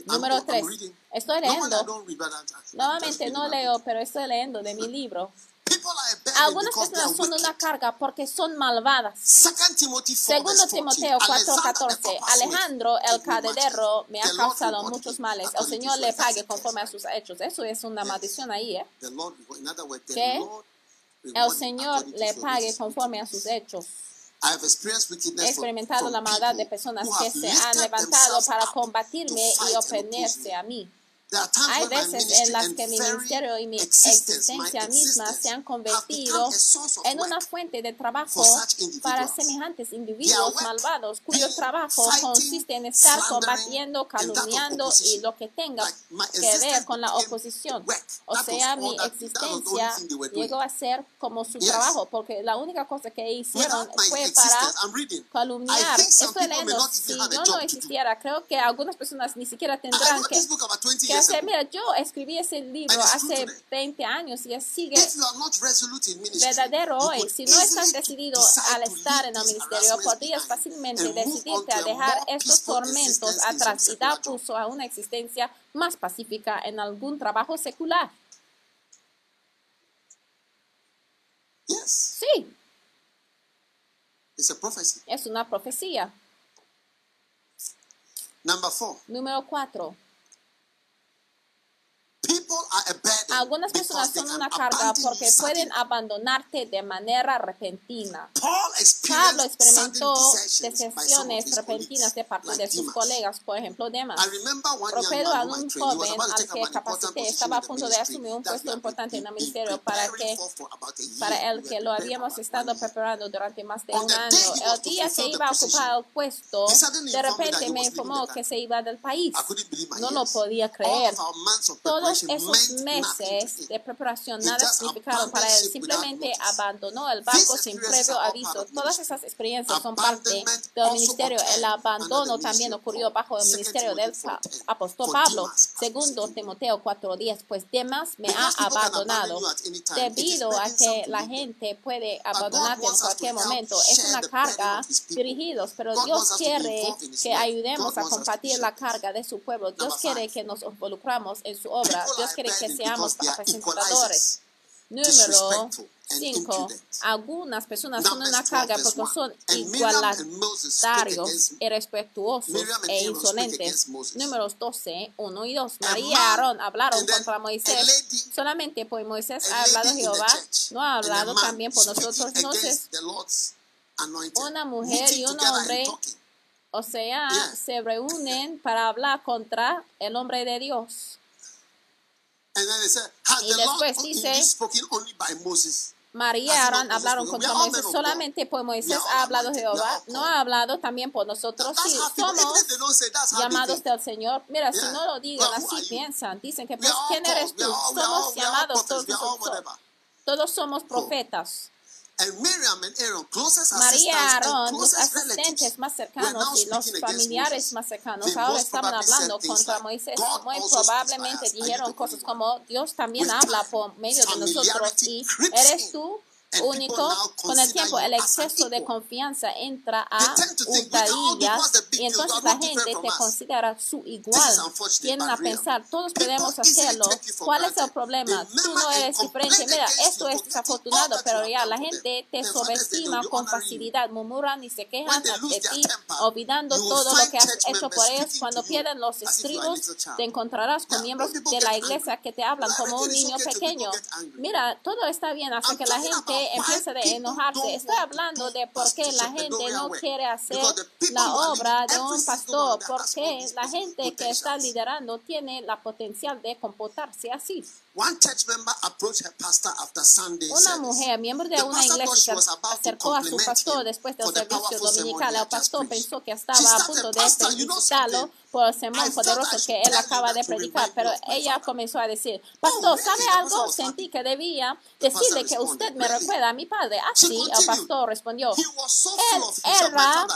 Número 3. Estoy leyendo. Nuevamente no leo, pero estoy leyendo de mi libro. Algunas personas son una carga porque son malvadas. Segundo Timoteo 4:14, Alejandro el cadedero me ha causado muchos males. El Señor le pague conforme a sus hechos. Eso es una maldición ahí, ¿eh? Que el Señor le pague conforme a sus hechos. He experimentado la maldad de personas que se han levantado para combatirme y oponerse a mí. Hay veces en las que mi ministerio y mi existencia misma se han convertido en una fuente de trabajo para semejantes individuos malvados cuyo trabajo consiste en estar combatiendo, calumniando y lo que tenga que ver con la oposición. O sea, mi existencia llegó a ser como su trabajo porque la única cosa que hicieron fue para calumniar. Estoy leyendo, si yo no existiera, creo que algunas personas ni siquiera tendrán que mira, yo escribí ese libro hace 20 años y sigue verdadero hoy. Si no estás decidido al estar en el ministerio, podrías fácilmente decidirte a dejar estos tormentos atrás y dar curso a una existencia más pacífica en algún trabajo secular. Sí. Es una profecía. Número cuatro. Algunas personas son una carga porque pueden abandonarte de manera repentina. Pablo experimentó decepciones repentinas de parte de sus colegas, por ejemplo, Demas. Recuerdo a un joven al que capacité, estaba a punto de asumir un puesto importante en el ministerio para, que, para el que lo habíamos estado preparando durante más de un año. El día que iba a ocupar el puesto, de repente me informó que se iba del país. No lo podía creer. Todos esos meses de preparación nada significaron para él. Simplemente abandonó el barco sin previo aviso. Todas esas experiencias son parte del ministerio. El abandono también ocurrió bajo el ministerio del apóstol Pablo. Segundo Timoteo 4:10, pues Demas me ha abandonado debido a que la gente puede abandonarte en cualquier momento. Es una carga dirigidos, pero Dios quiere que ayudemos a compartir la carga de su pueblo. Dios quiere que nos involucramos en su obra. Dios quiere que seamos presentadores. Número 5. Algunas personas son una carga porque son igualitarios, irrespetuosos e insolentes. Números 12, 1 y 2. María y Aarón hablaron contra Moisés. Solamente por Moisés ha hablado Jehová, no ha hablado también por nosotros. Entonces, una mujer y un hombre, o sea, se reúnen para hablar contra el hombre de Dios. Y después dice, María y Aarón hablaron contra Moisés solamente por Moisés ha hablado Jehová, no ha hablado también por nosotros. Sí, somos llamados del Señor. Mira, si no lo digan así, piensan, dicen que pues, ¿quién eres tú? Somos llamados todos Todos somos profetas. María Aarón, los asistentes más cercanos y los familiares más cercanos, ahora estaban hablando contra Moisés. Muy probablemente dijeron cosas como, Dios también habla por medio de nosotros y eres tú único. Con el tiempo, el exceso de confianza entra a hurtadillas y entonces la gente te considera su igual. Tienen a pensar, todos podemos hacerlo. ¿Cuál es el problema? Tú no eres diferente. Mira, esto es desafortunado, pero ya la gente te subestima con facilidad, murmuran y se quejan de ti, olvidando todo lo que has hecho por ellos. Cuando pierden los estribos, te encontrarás con miembros de la iglesia que te hablan como un niño pequeño. Mira, todo está bien hasta que la gente empieza a enojarse. Estoy hablando de por qué la gente no quiere hacer la obra de un pastor, porque la gente que está liderando tiene la potencial de comportarse así. Una mujer, miembro de una iglesia, se acercó a su pastor después del servicio dominical. El pastor pensó que estaba a punto de felicitarlo por el sermón poderoso que él acaba de predicar, pero ella comenzó a decir, pastor, ¿sabe algo? Sentí que debía decirle que usted me recuerda a mi padre. Así el pastor respondió, él era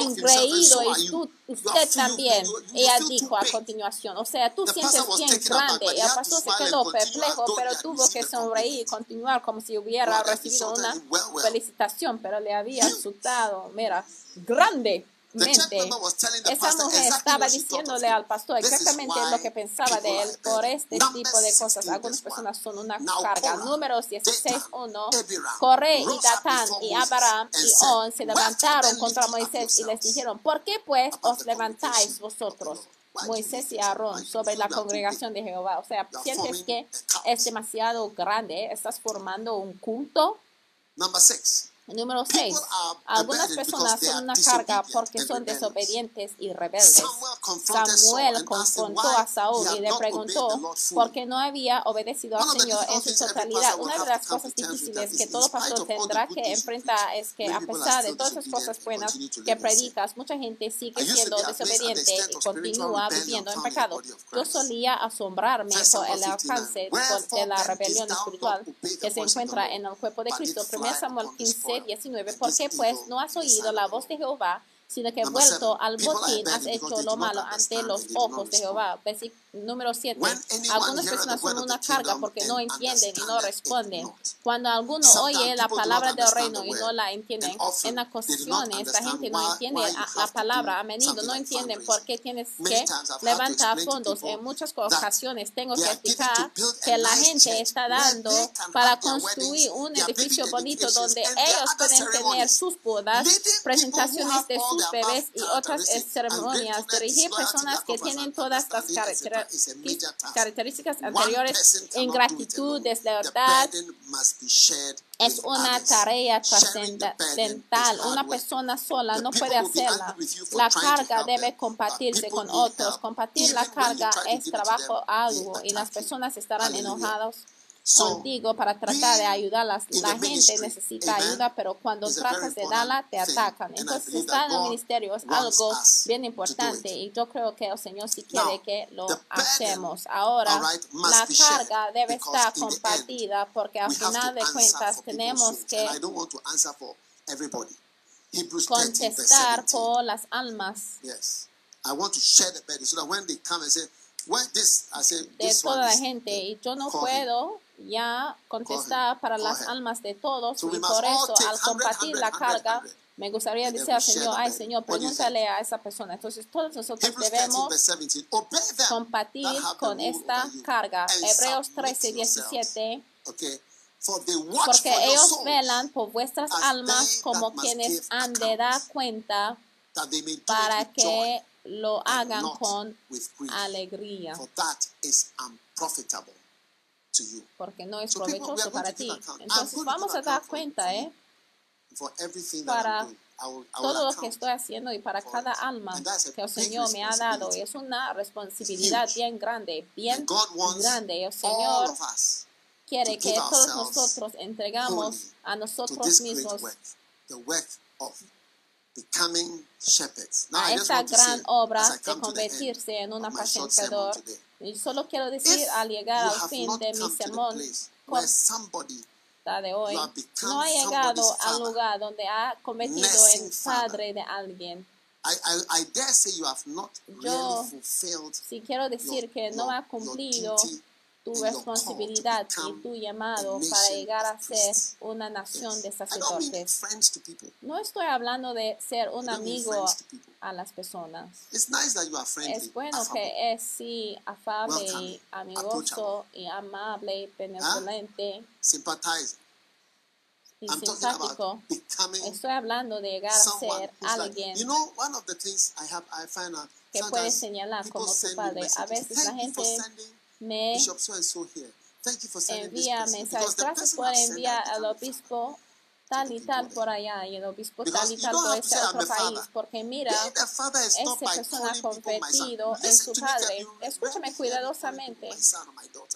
engreído y tú, usted también. Ella dijo a continuación, o sea, tú sientes bien grande. Y el pastor se quedó perplejo, pero tuvo que sonreír y continuar como si hubiera recibido una felicitación, pero le había asustado. Mira, grande esa mujer estaba diciéndole al pastor exactamente lo que pensaba de él por este tipo de cosas. Algunas personas son una carga. Números 16.1. Corre y Datán y Abraham y On se levantaron contra Moisés y les dijeron, ¿por qué pues os levantáis vosotros? Moisés y Aarón sobre la congregación de Jehová. O sea, sientes que es demasiado grande, estás formando un culto. Number six. Número 6. Algunas personas son una carga porque son desobedientes y rebeldes. Samuel confrontó a Saúl y le preguntó por qué no había obedecido al Señor en su totalidad. Una de las cosas difíciles que todo pastor tendrá que enfrentar es que a pesar de todas las cosas buenas que predicas, mucha gente sigue siendo desobediente y continúa viviendo en pecado. Yo solía asombrarme por el alcance de la rebelión espiritual que se encuentra en el cuerpo de Cristo. 1 Samuel 15 19, porque pues no has oído la voz de Jehová, sino que vuelto al botín has hecho lo malo ante los ojos de Jehová. Versículo Número 7. Algunas personas son una carga porque no entienden y no responden. Cuando alguno oye la palabra del reino y no la entienden, en ocasiones esta gente no entiende la palabra, a menudo no entienden por qué tienes que levantar fondos. En muchas ocasiones tengo que explicar que la gente está dando para construir un edificio bonito donde ellos pueden tener sus bodas, presentaciones de sus bebés y otras ceremonias. Dirigir personas que tienen todas las características características anteriores, ingratitud, deslealtad, es una tarea trascendental. Una persona sola no puede hacerla. La carga debe compartirse con otros. Compartir la carga es trabajo algo y las personas estarán enojadas contigo para tratar de ayudarlas. La gente necesita ayuda, pero cuando tratas de darla, te atacan. Entonces, estar en el ministerio es algo bien importante y yo creo que el Señor sí quiere que lo hacemos. Ahora, la carga debe estar compartida porque al final de cuentas tenemos que contestar por las almas. I want to share the burden so that when they come and say, de toda la gente y yo no puedo ya contestar para las almas de todos y por eso al compartir la carga me gustaría decir al Señor, ay Señor, pregúntale a esa persona. Entonces todos nosotros debemos compartir con esta carga. Hebreos 13, 17. Porque ellos velan por vuestras almas como quienes han de dar cuenta para que lo hagan con alegría. Porque no es provechoso para ti. Entonces vamos a dar cuenta, ¿eh? Para todo lo que estoy haciendo y para cada alma que el Señor me ha dado. Es una responsabilidad bien grande, bien grande. El Señor quiere que todos nosotros entregamos a nosotros mismos a esta gran obra de convertirse en un apacentador. Y solo quiero decir, al llegar al fin de mi sermón de hoy, no ha llegado al lugar donde ha convertido en padre de alguien. Yo sí quiero decir que no ha cumplido tu responsabilidad y tu llamado para llegar a ser una nación de sacerdotes. No estoy hablando de ser un amigo a las personas. Es bueno que es sí afable amigoso y amable y benevolente y simpático. Estoy hablando de llegar a ser alguien que puede señalar como tu padre. A veces la gente me envía mensajes. Gracias por enviar al obispo tal y tal por allá y el obispo tal y tal por ese otro país, porque mira, esa persona ha convertido en su padre. Escúchame cuidadosamente.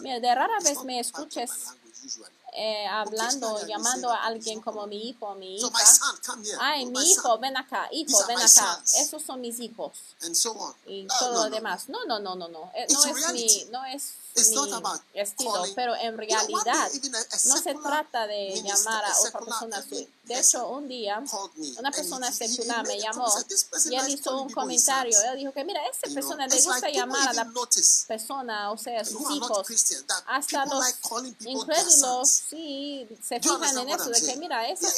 Mira, de rara vez me escuches eh, hablando, llamando a alguien como mi hijo, mi hija. Ay, mi hijo, ven acá, hijo, ven acá. Esos son mis hijos. Y todo lo demás. No, no, no, no, no. Eh, no es mi, no es mi estilo, pero en realidad no se trata de llamar a otra persona De hecho, un día una persona secular me llamó y él hizo un comentario. Él dijo que, mira, a esa persona le gusta llamar a la persona, o sea, sus hijos, hasta los incrédulos, sí, se fijan en eso, de que, mira, a esas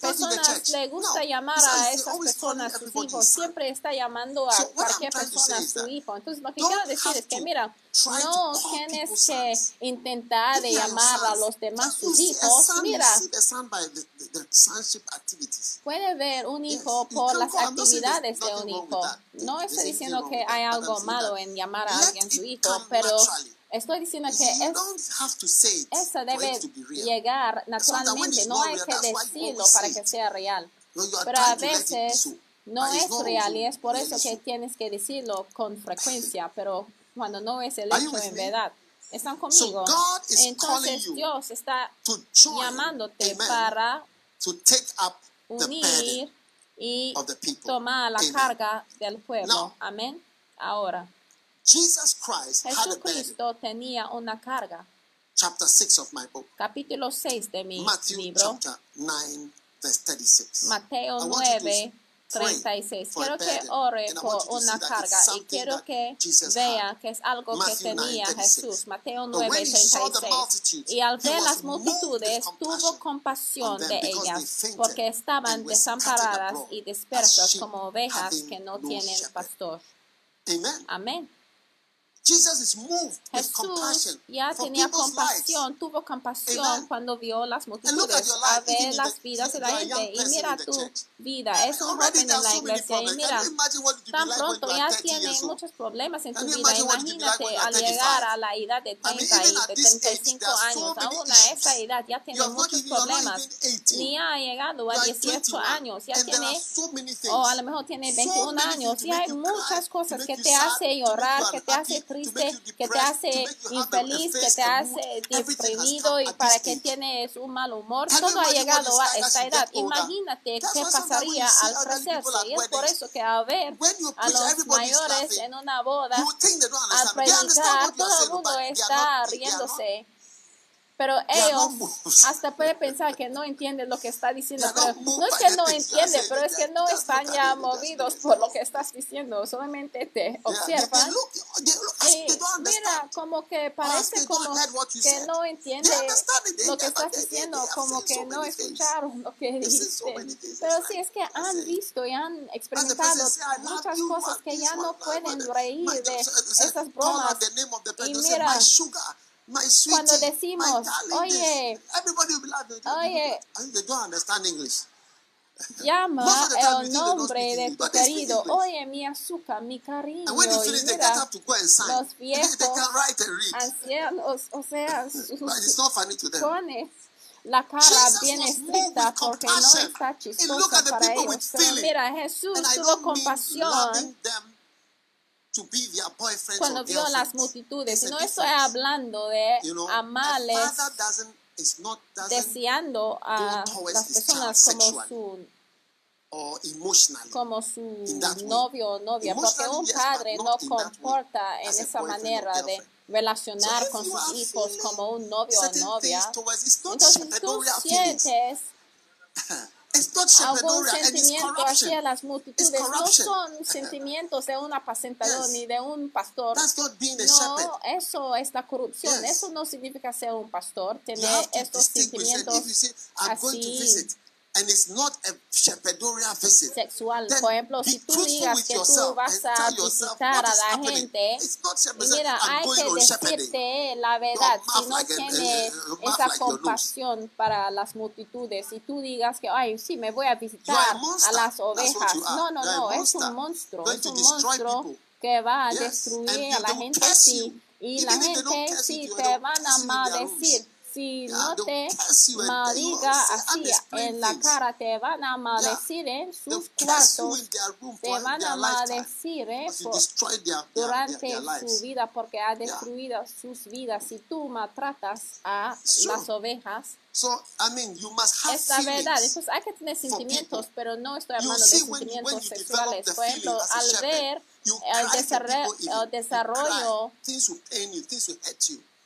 personas le gusta llamar a esas personas sus hijos, siempre está llamando a cualquier persona su hijo. Entonces, lo que quiero decir es que, mira, no tienes que intentar de llamar a los demás sus hijos. Mira, puede ver un hijo por las actividades de un hijo. No estoy diciendo que hay algo malo en llamar a alguien su hijo, pero Estoy diciendo que es, eso debe llegar naturalmente, no hay que decirlo para que sea real. Pero a veces no es real y es por eso que tienes que decirlo con frecuencia, pero cuando no es el hecho en verdad. ¿Están conmigo? Entonces Dios está llamándote para unir y tomar la carga del pueblo. Amén. Ahora, Jesucristo tenía una carga. Capítulo 6 de mi libro. Mateo 9, 36. Quiero que ore con una carga y quiero que vea que es algo que tenía Jesús. Mateo 9, 36. Y al ver las multitudes, tuvo compasión de ellas, porque estaban desamparadas y dispersas como ovejas que no tienen pastor. Amén. Jesús ya tenía compasión, tuvo compasión cuando vio las multitudes, a ver las vidas de la gente. Y mira tu vida, es un joven en la iglesia. Y mira, tan pronto ya tiene muchos problemas en tu vida. Imagínate al llegar a la edad de 30 y de 35 años, aún a esa edad ya tiene muchos problemas. Ni ha llegado a 18 años, ya tiene, o a lo mejor tiene 21 años. Y hay muchas cosas que te hace llorar, que te hace triste que te hace infeliz, que te hace deprimido y para que tienes un mal humor. Todo ha llegado a esta edad. Imagínate qué pasaría al crecerse. Y es por eso que a ver a los mayores en una boda, al predicar, todo el mundo está riéndose pero ellos hasta pueden pensar que no entienden lo que está diciendo, pero no es que no entienden, pero es que no están ya movidos por lo que estás diciendo, solamente te observan. y mira, como que parece como que no entiende lo que estás diciendo, como que no escucharon lo que dices. Pero sí es que han visto y han experimentado muchas cosas que ya no pueden reír de esas bromas. Y mira, cuando decimos, oye, oye, llama el nombre de tu querido, oye, mi azúcar, mi cariño, y mira, los viejos ancianos, o sea, pone la cara bien estricta porque no está chistosa para ellos. Pero mira, Jesús tuvo compasión cuando vio las multitudes. no estoy hablando de amarles, deseando a las personas como su como su novio o novia, porque un padre no comporta en esa manera de relacionar con sus hijos como un novio o novia. Entonces tú sientes algún sentimiento hacia las multitudes. No son sentimientos de un apacentador ni de un pastor. No, eso es la corrupción. Eso no significa ser un pastor, tener estos sentimientos así sexual. Por ejemplo, si tú digas que tú vas a visitar a la gente, y mira, hay que decirte la verdad. Si no tienes esa compasión para las multitudes, y tú digas que, ay, sí, me voy a visitar a las ovejas. No, no, no, es un monstruo. Es un monstruo que va a destruir a la gente, sí. Y la gente, sí, te van a maldecir si no te maldiga así en la cara, te van a maldecir en sus cuartos, te van a maldecir eh, durante su vida porque ha destruido sus vidas. Si tú maltratas a las ovejas, es la verdad. Entonces hay que tener sentimientos, pero no estoy hablando de sentimientos sexuales. Por ejemplo, al ver el desarrollo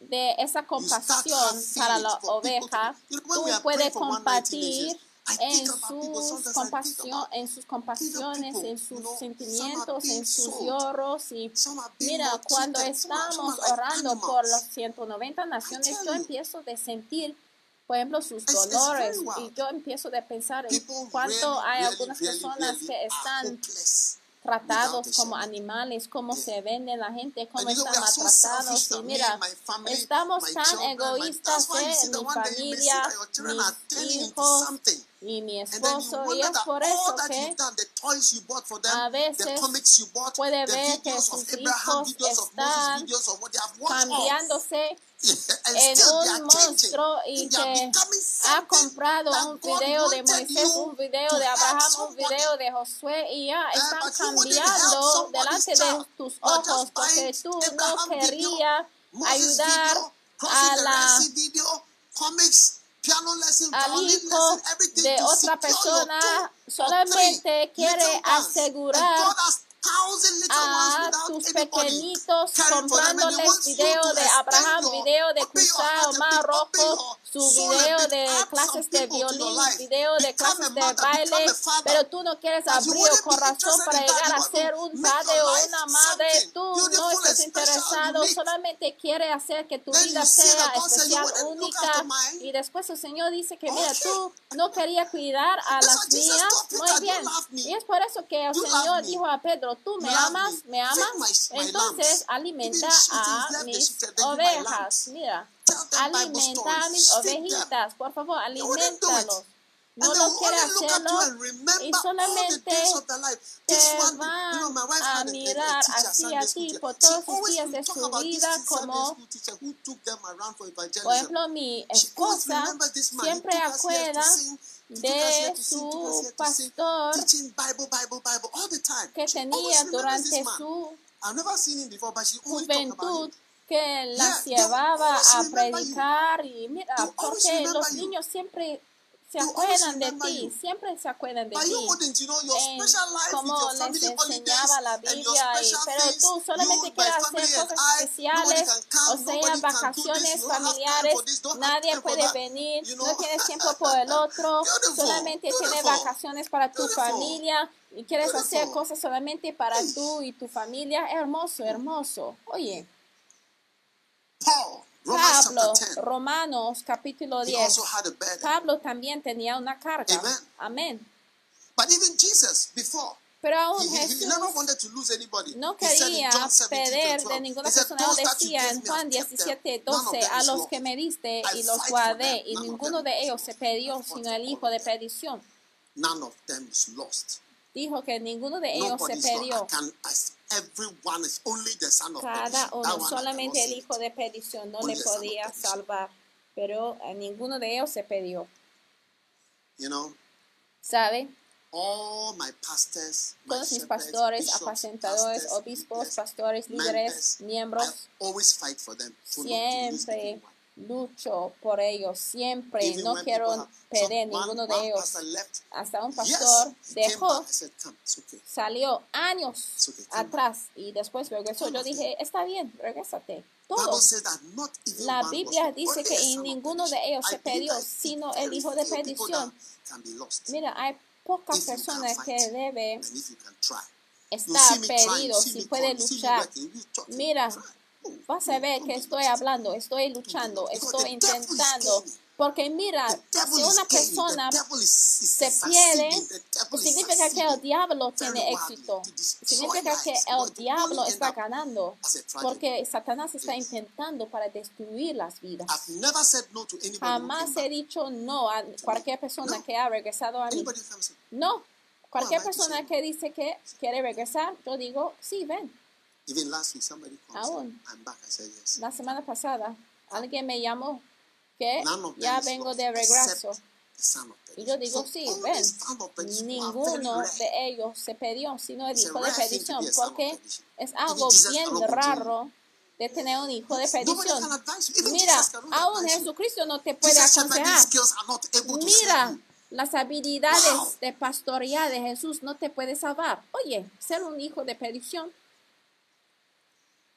de esa compasión para la oveja, tú puedes compartir en sus, compasión, en sus compasiones, en sus sentimientos, en sus lloros. Y mira, cuando estamos orando por los 190 naciones, yo empiezo a sentir, por ejemplo, sus dolores y yo empiezo a pensar en cuánto hay algunas personas que están tratados como animales, cómo se venden la gente, cómo están maltratados. Y mira, estamos tan egoístas en mi familia, mis hijos y mi esposo. Y es por eso que a veces puede ver que sus hijos están cambiándose en un monstruo y que ha comprado un video de Moisés, un video de Abraham, un video de Josué y ya están cambiando delante de tus ojos porque tú no querías ayudar a la al hijo de otra persona solamente quiere asegurar a tus pequeñitos comprándoles video de Abraham, video de cruzado Mar Rojo, su video de clases de violín, video de clases de baile, pero tú no quieres abrir el corazón para llegar a ser un padre o una madre, tú no estás interesado, solamente quiere hacer que tu vida sea especial, única, y después el Señor dice que mira, tú no querías cuidar a las mías, muy bien, y es por eso que el Señor dijo a Pedro, tú me amas, me. amas, entonces alimenta a mis ovejas, mira, alimenta a mis ovejitas, por favor, aliméntalos. No lo quiere hacerlo y solamente te van a mirar así a ti por todos los días de su vida como, por ejemplo, mi esposa siempre acuerda de su pastor que tenía durante su juventud que las llevaba a predicar y mira, porque los niños siempre se acuerdan de ti, siempre se acuerdan de ti, como les enseñaba la Biblia, pero tú solamente quieres hacer cosas especiales, o sea, vacaciones familiares, nadie puede venir, no tienes tiempo por el otro, solamente tienes vacaciones para tu familia y quieres hacer cosas solamente para tú y tu familia, hermoso, hermoso. Oye. Pablo, Romanos capítulo 10. Pablo también tenía una carga. Amén. Pero aún Jesús no quería perder de ninguna persona. decía en Juan 17, 12, a los que me diste y los guardé, y ninguno de ellos se perdió, sino el hijo de perdición. Dijo que ninguno de ellos se perdió. Cada uno, solamente el hijo de perdición no le podía salvar, pero a ninguno de ellos se perdió. ¿Sabe? Todos mis pastores, apacentadores, obispos, pastores, líderes, miembros, siempre lucho por ellos siempre, no quiero perder ninguno de ellos. Hasta un pastor dejó, salió años atrás y después regresó. Yo dije, está bien, regrésate. Todos. La Biblia dice que en ninguno de ellos se perdió, sino el hijo de perdición. Mira, hay pocas personas que deben estar perdidos si puede luchar. Mira, vas a ver que estoy hablando, estoy luchando, estoy intentando. Porque mira, si una persona se pierde, pues significa que el diablo tiene éxito. Significa que el diablo está ganando. Porque Satanás está intentando para destruir las vidas. Jamás he dicho no a cualquier persona que ha regresado a mí. No. Cualquier persona que dice que quiere regresar, yo digo, sí, ven. Aún. La semana pasada, alguien me llamó que ya vengo de regreso. Y yo digo, sí, ven, ninguno de ellos se perdió, sino el hijo de perdición, porque es algo bien raro de tener un hijo de perdición. Mira, aún Jesucristo no te puede aconsejar. Mira, las habilidades de pastorear de Jesús no te puede salvar. Oye, ser un hijo de perdición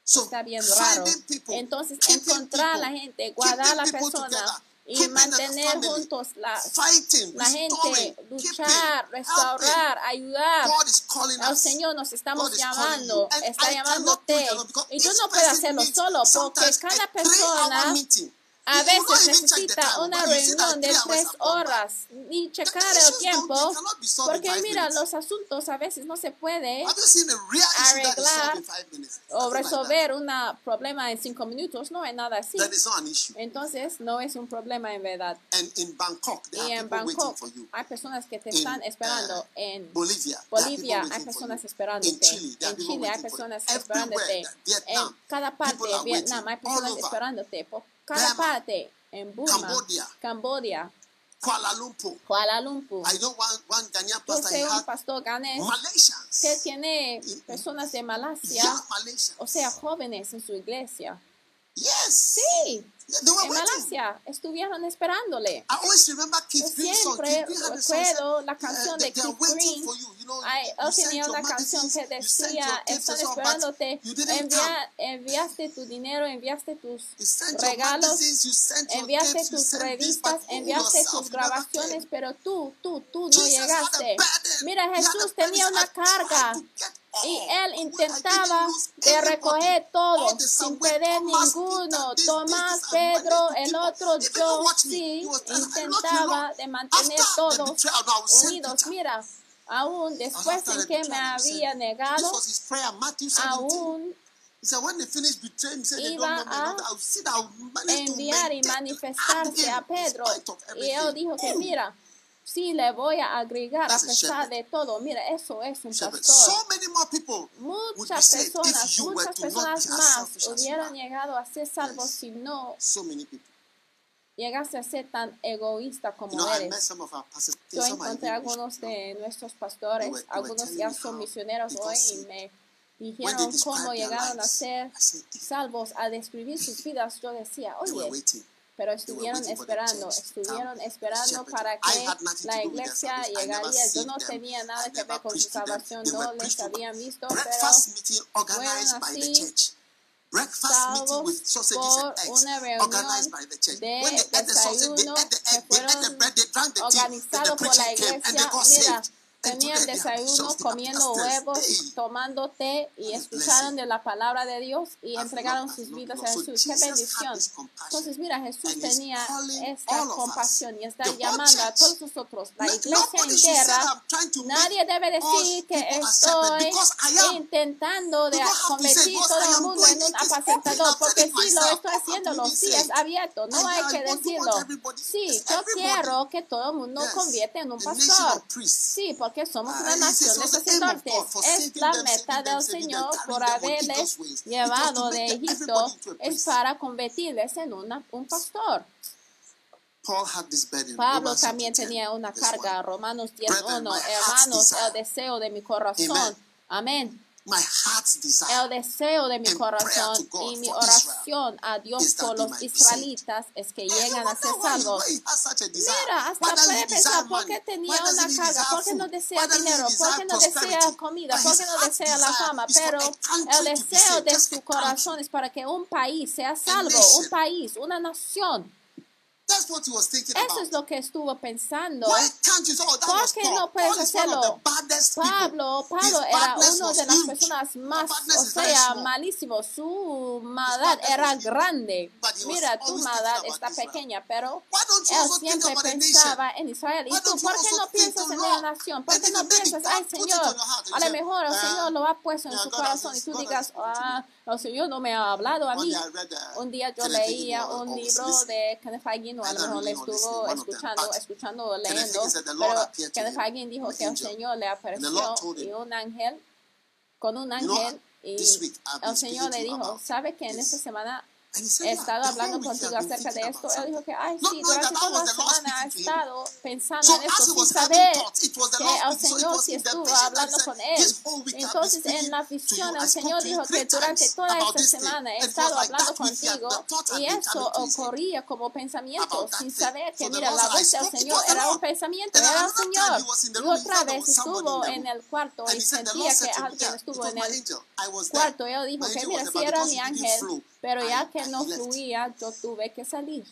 está bien raro. Entonces, encontrar a la gente, guardar a la persona y mantener juntos la, la gente, luchar, restaurar, ayudar. El Señor nos estamos llamando, está llamándote. Y tú no puedes hacerlo solo porque cada persona a veces necesita una reunión de tres horas y checar el tiempo, porque mira, los asuntos a veces no se puede arreglar o resolver un problema en cinco minutos, no es nada así. Entonces, no es un problema en verdad. Y en Bangkok hay personas que te están esperando. Uh, en Bolivia hay personas esperándote. En Chile hay personas esperándote. En cada parte de Vietnam hay personas esperándote cada parte en Burma, Cambodia, Kuala Lumpur. Kuala Lumpur. I know one, one Ghanaian pastor. Yo sé un pastor ganés que tiene personas de Malasia, o sea, jóvenes en su iglesia. Yes. Sí. En Malasia estuvieron esperándole. Yo siempre recuerdo la canción de Keith Green. él tenía una canción que decía, están esperándote, Envia, enviaste tu dinero, enviaste tus regalos, enviaste tus revistas, enviaste tus grabaciones, pero tú, tú, tú no llegaste. Mira, Jesús tenía una carga y él intentaba de recoger todo sin perder ninguno. Tomás, Pedro, el otro yo, sí, intentaba de mantener todos unidos. Mira, aún después en que me había negado, aún iba a enviar y manifestarse a Pedro. Y él dijo que mira, sí le voy a agregar a pesar de todo. Mira, eso es un pastor. muchas personas, muchas personas más hubieran llegado a ser salvos si no llegase a ser tan egoísta como eres. Yo encontré algunos de nuestros pastores, algunos ya son misioneros hoy y me dijeron cómo llegaron a ser salvos, a describir sus vidas. Yo decía, oye, pero estuvieron esperando, estuvieron esperando para que la iglesia llegaría. Yo no tenía nada que ver con su salvación, no les habían visto, pero fueron así salvos por una reunión de desayuno que fueron organizados por la iglesia. Mira, tenían desayuno comiendo huevos, tomando té y escucharon de la palabra de Dios y entregaron sus vidas a Jesús. ¡Qué bendición! Entonces, mira, Jesús tenía esta compasión y está llamando a todos nosotros, la iglesia entera. Nadie debe decir que estoy intentando de convertir todo el mundo en un apacentador, porque si lo estoy haciendo, sí es abierto, no hay que decirlo. Sí, yo quiero que todo el mundo convierta en un pastor. Sí, porque que somos una nación de sacerdotes. Es la meta del Señor por haberles llevado de Egipto, es para convertirles en una, un pastor. Pablo también tenía una carga, Romanos 10.1, hermanos, el deseo de mi corazón. Amén. El deseo de mi corazón y mi oración a Dios por los israelitas es que lleguen a ser salvos. Mira, hasta puede pensar, ¿por qué tenía una carga? ¿Por qué no desea dinero? ¿Por qué no desea comida? ¿Por qué no desea la fama? Pero el deseo de su corazón es para que un país sea salvo, un país, una nación. Eso es lo que estuvo pensando. ¿Por qué no puedes hacerlo? Pablo, Pablo era uno de las personas más, o sea, malísimo. Su maldad era grande. Mira, tu maldad está pequeña, pero él siempre pensaba en Israel. ¿Y tú por qué no piensas en la nación? ¿Por qué no piensas, ay Señor, a lo mejor el Señor lo ha puesto en su corazón y tú digas, ah, el Señor no me ha hablado a mí. Un día yo leía un libro de Kenneth Hagin, o a lo mejor le estuvo escuchando, escuchando leyendo, pero Kenneth Hagin dijo que el Señor le apareció y un ángel, con un ángel, y el Señor le dijo, ¿sabe que en esta semana he estado hablando contigo acerca de esto. Él dijo que, ay, sí, durante toda la semana ha estado pensando en esto sin saber que el Señor sí estuvo hablando con él. Entonces, en la visión, el Señor dijo que durante toda esta semana he estado hablando contigo y eso ocurría como pensamiento sin saber que, mira, la voz del Señor era un pensamiento, era el Señor. Y otra vez estuvo en el cuarto y sentía que alguien estuvo en el cuarto. Él dijo que, mira, si era mi ángel, pero ya que no fluía, yo tuve que salir.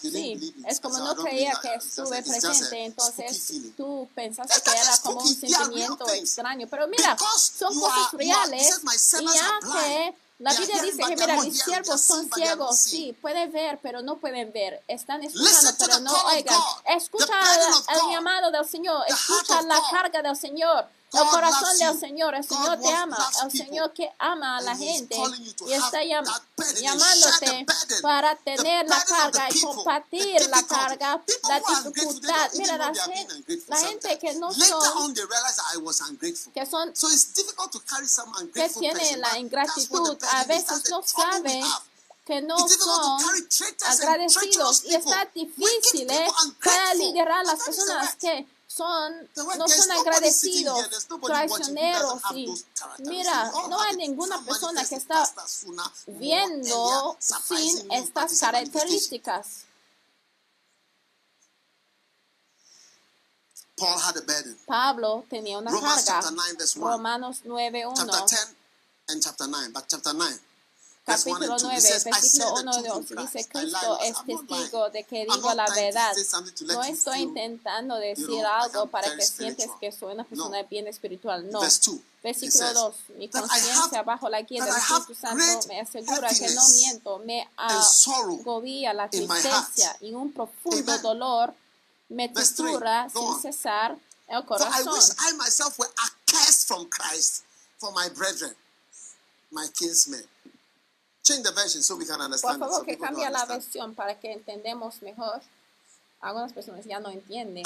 Sí, es como no creía que estuve presente, entonces tú pensaste que era como un sentimiento extraño. Pero mira, son cosas reales y ya que la Biblia dice que, mira, mis siervos son ciegos, sí, pueden ver, pero no pueden ver. Están escuchando, pero no oigan. Escucha el llamado del Señor, escucha la carga del Señor. El corazón del Señor, el Señor te ama, el Señor que ama a la gente y está llamándote para tener la carga y compartir la carga, la dificultad. Mira, la gente, la gente que no son, que son, que tienen la ingratitud, a veces no saben que no son agradecidos y está difícil ¿eh? para liderar a las personas que son, no son agradecidos, traicioneros y mira, no hay ninguna persona que está viendo sin estas características. Pablo tenía una carga. Romanos 9.1 capítulo 9, versículo 1 y 2, dice, Cristo es testigo de que digo la verdad. No estoy intentando decir algo para que sientes que soy una persona bien espiritual. No. Versículo 2, mi conciencia bajo la guía del Espíritu Santo me asegura que no miento, me agobia la tristeza y un profundo dolor me tortura sin cesar el corazón. my kinsmen por favor, que cambie la versión para que entendamos mejor. Algunas personas ya no entienden.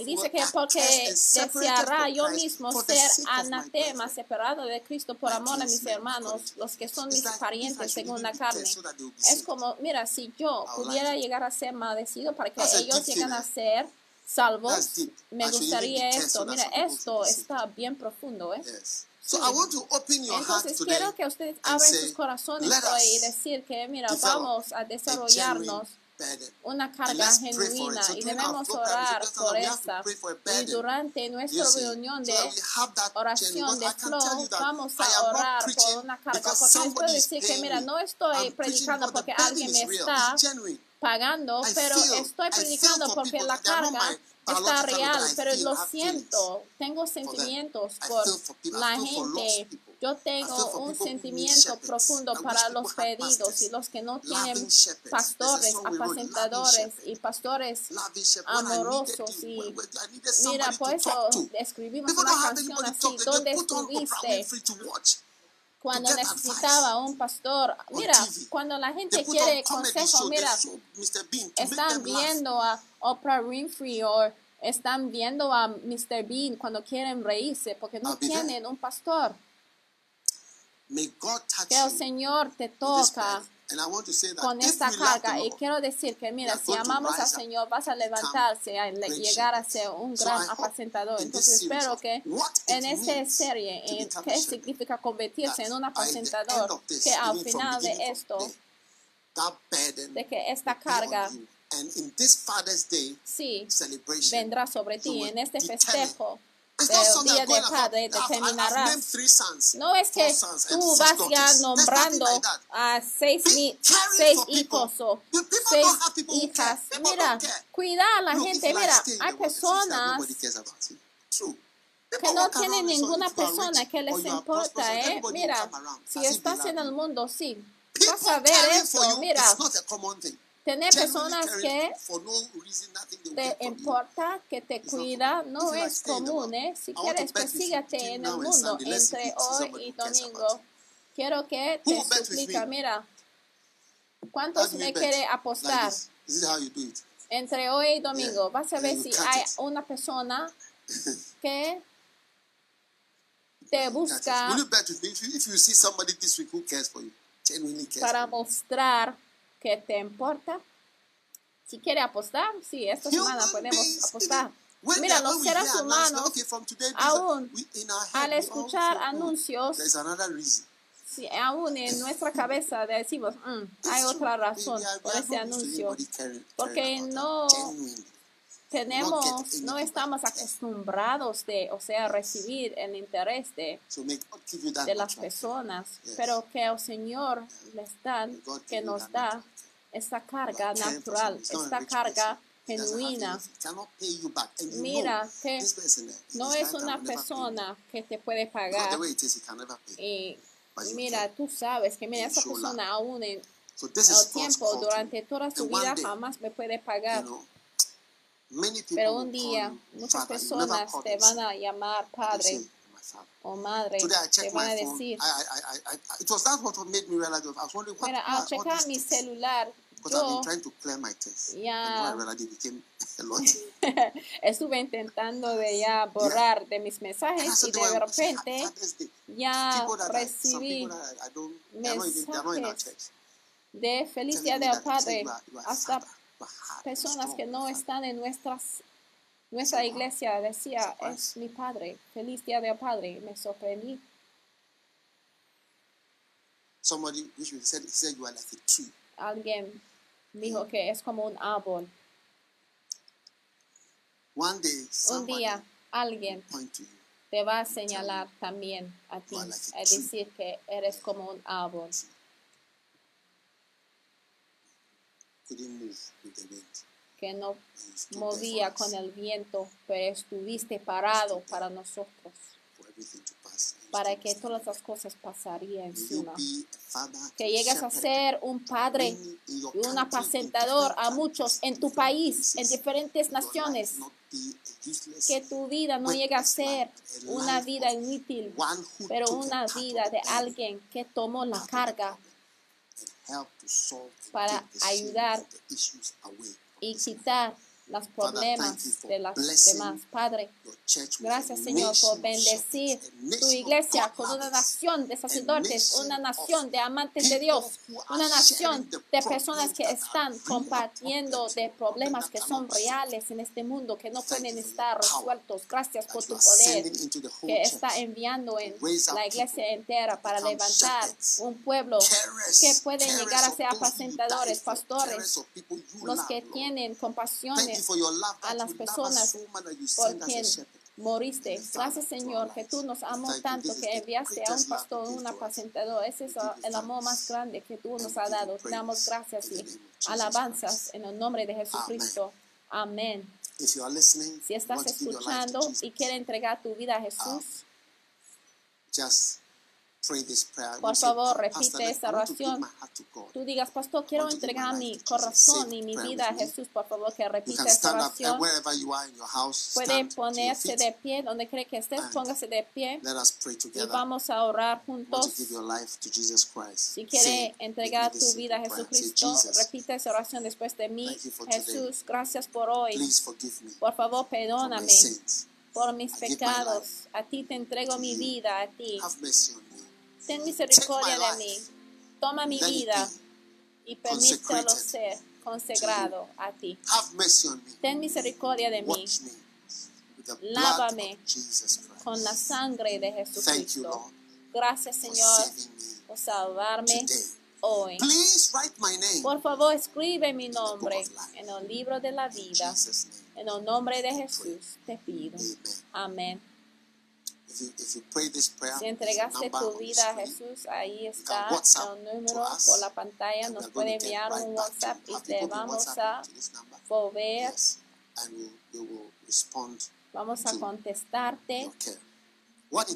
y dice que porque deseará yo mismo ser anatema, separado de Cristo por amor a mis hermanos, los que son mis parientes según la carne. Es como, mira, si yo pudiera llegar a ser maldecido para que ellos lleguen a ser salvos, me gustaría esto. Mira, esto está bien profundo, ¿eh? Entonces quiero que ustedes abran sus corazones hoy y decir que, mira, vamos a desarrollarnos una carga genuina y debemos orar por esa. Y durante nuestra reunión de oración de flow, vamos a orar por una carga. Porque les puedo decir que, mira, no estoy predicando porque alguien me está pagando, pero estoy predicando porque la carga está real, pero lo siento, tengo sentimientos por la gente. Yo tengo un sentimiento profundo para los perdidos y los que no tienen pastores, apacentadores y pastores amorosos. Y mira, por eso escribimos una canción así, ¿dónde estuviste? Cuando necesitaba un pastor. Mira, cuando la gente quiere consejo, mira, están viendo a Oprah Winfrey o están viendo a Mr. Bean cuando quieren reírse porque no tienen un pastor. Que el Señor te toca con esta carga. Y quiero decir que, mira, si amamos al Señor, vas a levantarse a llegar a ser un gran apacentador. Entonces, espero que en esta serie, en qué significa convertirse en un apacentador, que al final de esto, de que esta carga sí, vendrá sobre ti en este festejo el día de Padre determinarás. No es que tú vas ya nombrando a seis, seis hijos o seis hijas. Mira, cuida a la gente. Mira, hay personas que no tienen ninguna persona que les importa, ¿eh? Mira, si estás en el mundo, sí, vas a ver eso. Mira, Tener personas que te importa, que te cuida, no es común. ¿eh? Si quieres, pues sígate en el mundo entre hoy y domingo. Quiero que te suplica, mira, ¿cuántos me quiere apostar? Entre hoy y domingo, vas a ver si hay una persona que te busca para mostrar que te importa. Si quiere apostar, sí, esta semana podemos apostar. Mira, los seres humanos, aún al escuchar anuncios, si aún en nuestra cabeza decimos, mm, hay otra razón por ese anuncio, porque no tenemos, no estamos acostumbrados de, o sea, recibir el interés de, de las personas, pero que el Señor les da, que nos da esta carga natural, esta carga genuina. Mira que no es una persona que te puede pagar. Y mira, tú sabes que mira, esa persona aún en el tiempo, durante toda su vida, jamás me puede pagar. Pero un día muchas personas te van a llamar padre o madre, te van a decir, mira, al checar mi celular, yo ya estuve intentando de ya borrar de mis mensajes y de repente ya recibí mensajes de feliz día del Padre hasta personas que no están en nuestras, nuestra iglesia decía, es mi padre, feliz día del padre. Me sorprendí. Alguien dijo que es como un árbol. un día alguien te va a señalar también a ti, es decir, que eres como un árbol que no movía con el viento, pero estuviste parado para nosotros, para que todas las cosas pasarían encima. Que llegues a ser un padre y un apacentador a muchos en tu país, en diferentes naciones. Que tu vida no llegue a ser una vida inútil, pero una vida de alguien que tomó la carga para ayudar y quitar los problemas de las demás. Padre, gracias Señor por bendecir tu iglesia con una nación de sacerdotes, una nación de amantes de Dios, una nación de personas que están compartiendo de problemas que son reales en este mundo, que no pueden estar resueltos. Gracias por tu poder que está enviando en la iglesia entera para levantar un pueblo que puede llegar a ser apacentadores, pastores, los que tienen compasión a las personas por quien moriste. Gracias, Señor, que tú nos amas tanto, que enviaste a un pastor, un apacentador. Ese es el amor más grande que tú nos has dado. Te damos gracias y alabanzas en el nombre de Jesucristo. Amén. Si estás escuchando y quieres entregar tu vida a Jesús, por favor, repite esta oración. Tú digas, pastor, quiero entregar mi corazón y mi vida a Jesús. Por favor, que repita esta oración. Puede ponerse de pie, donde cree que estés, póngase de pie. Y vamos a orar juntos. Si quiere entregar tu vida a Jesucristo, repite esta oración después de mí. Jesús, gracias por hoy. Por favor, perdóname por mis pecados. A ti te entrego mi vida, a ti ten misericordia de mí, toma mi vida y permítelo ser consagrado a ti. Ten misericordia de mí. Lávame con la sangre de Jesucristo. Gracias, Señor, por salvarme hoy. Por favor, escribe mi nombre en el libro de la vida. En el nombre de Jesús te pido. Amén. Si entregaste tu vida a Jesús, ahí está el número por la pantalla. Nos puede enviar un WhatsApp y te vamos a volver. Vamos a contestarte.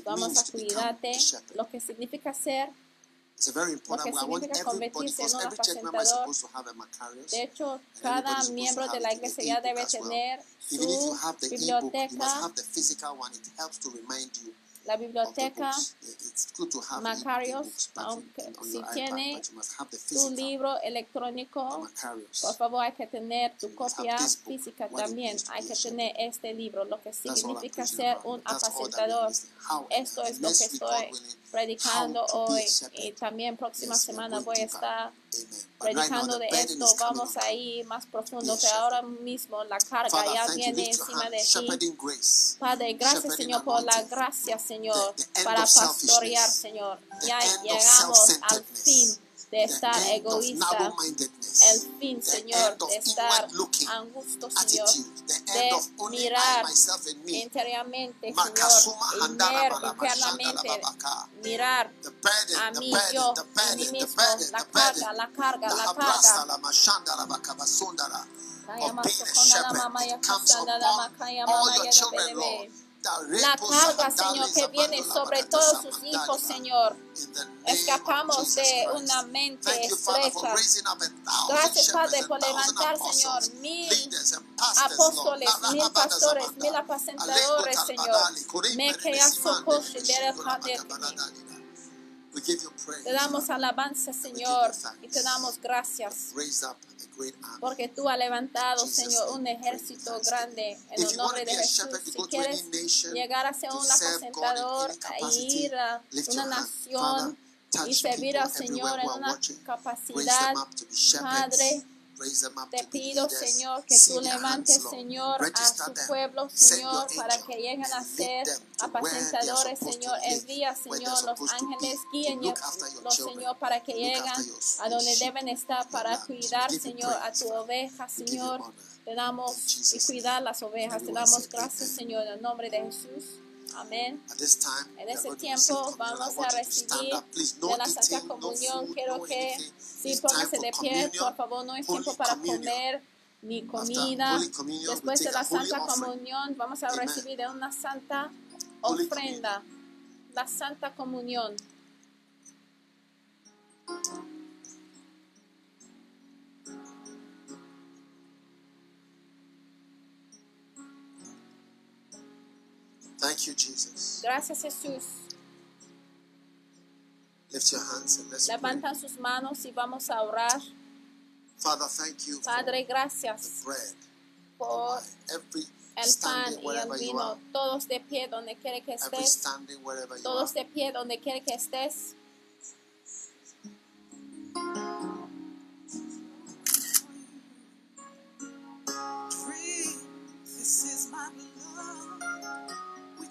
Vamos a cuidarte. Lo que significa ser lo que significa convertirse en un apacentador. De hecho, cada miembro de la iglesia ya debe tener su biblioteca. la biblioteca Macarios, aunque si tiene tu libro electrónico, por favor hay que tener tu copia física también, hay que tener este libro, lo que significa ser un apacentador. Esto es lo que estoy predicando hoy y también próxima semana voy a estar predicando de esto. Vamos a ir más profundo, que ahora mismo la carga ya viene encima de ti. Padre, gracias Señor por la gracia, Señor, para pastorear, Señor. Ya llegamos al fin de estar egoísta, el fin, Señor, de estar angusto, Señor, de mirar interiormente, Señor, y ver internamente, mirar a mí, yo, a mí mismo, la carga, la carga, la carga. All your children, Lord la carga, Señor, que viene sobre todos sus hijos, Señor. Escapamos de una mente estrecha. Gracias, Padre, por levantar, Señor, mil apóstoles, mil pastores, mil apacentadores, Señor. Me te damos alabanza, Señor, y te damos gracias. Porque tú has levantado, Señor, un ejército grande en el nombre de Jesús. Si quieres llegar a ser un apacentador, a ir a una nación y servir al Señor en una capacidad, Padre, te pido, Señor, que tú levantes, Señor, a su pueblo, Señor, para que lleguen a ser apacentadores, Señor. Envía, Señor, los ángeles, los, Señor, para que lleguen a donde deben estar para cuidar, Señor, a tu oveja, Señor. Te damos y cuidar las ovejas. Te damos gracias, Señor, en el nombre de Jesús. Amén. En ese tiempo vamos a recibir de la Santa Comunión. Quiero que si póngase de pie, por favor, no es tiempo para comer ni comida. Después de la Santa Comunión vamos a recibir de una santa ofrenda, la Santa Comunión. Thank you, Jesus. Gracias, Jesús. Lift your hands and let's Levanta pray. sus manos y vamos a orar. Father, thank you Padre, gracias for the bread, por every el pan y el vino. Todos de pie donde quiere que estés. Todos de pie donde quiere que estés.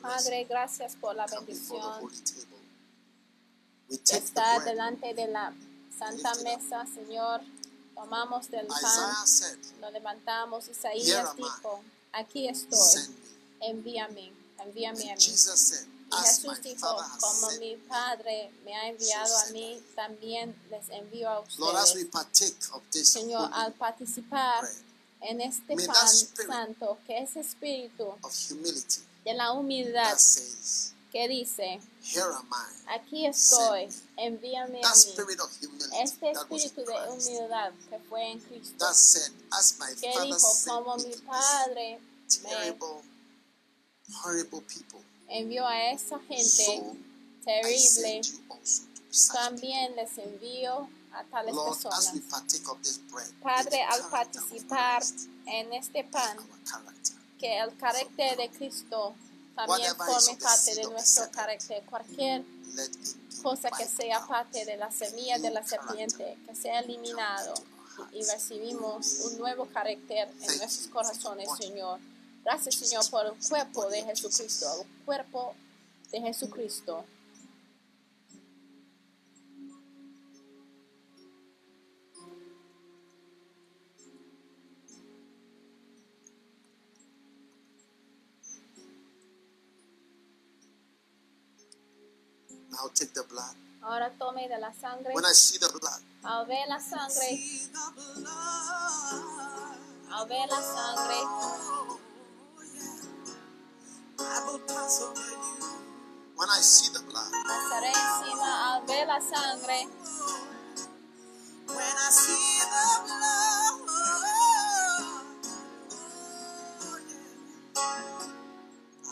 Padre, gracias por la bendición estar delante de la santa mesa, Señor. Tomamos del pan, lo levantamos. Isaías dijo, aquí estoy, envíame, envíame a mí. Y Jesús dijo, como mi Padre me ha enviado a mí, también les envío a ustedes. Señor, al participar en este pan santo, que es espíritu de la humildad, que dice, aquí estoy, envíame a mí. Este espíritu de humildad que fue en Cristo, que dijo, como mi Padre me envió a esa gente terrible, también les envío a tales personas. Padre, al participar en este pan, que el carácter de Cristo también forme parte de nuestro carácter. Cualquier cosa que sea parte de la semilla de la serpiente, que sea eliminado y recibimos un nuevo carácter en nuestros corazones, Señor. Gracias, Señor, por el cuerpo de Jesucristo, el cuerpo de Jesucristo. Now take the blood. Ahora tome de la sangre. When I see the blood, al ver la sangre, al ver la sangre, oh, I will pass over you. when I see the blood, pasaré encima al ver la sangre. When I see the blood, oh,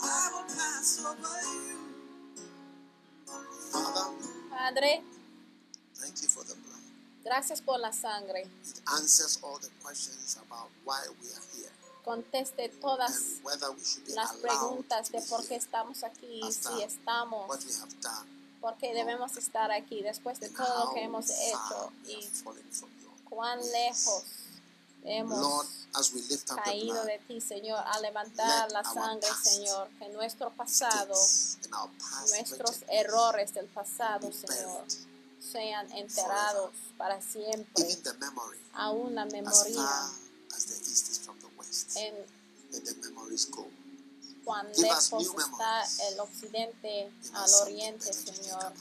I will pass over you. Padre, gracias por la sangre. Conteste todas las preguntas de por qué estamos aquí, si estamos, por qué debemos estar aquí después de todo lo que hemos hecho y cuán lejos hemos caído de ti, Señor, a levantar la sangre, Señor, que nuestro pasado, nuestros errores del pasado, Señor, sean enterados para siempre, aún la memoria en cuán lejos está el occidente al oriente, Señor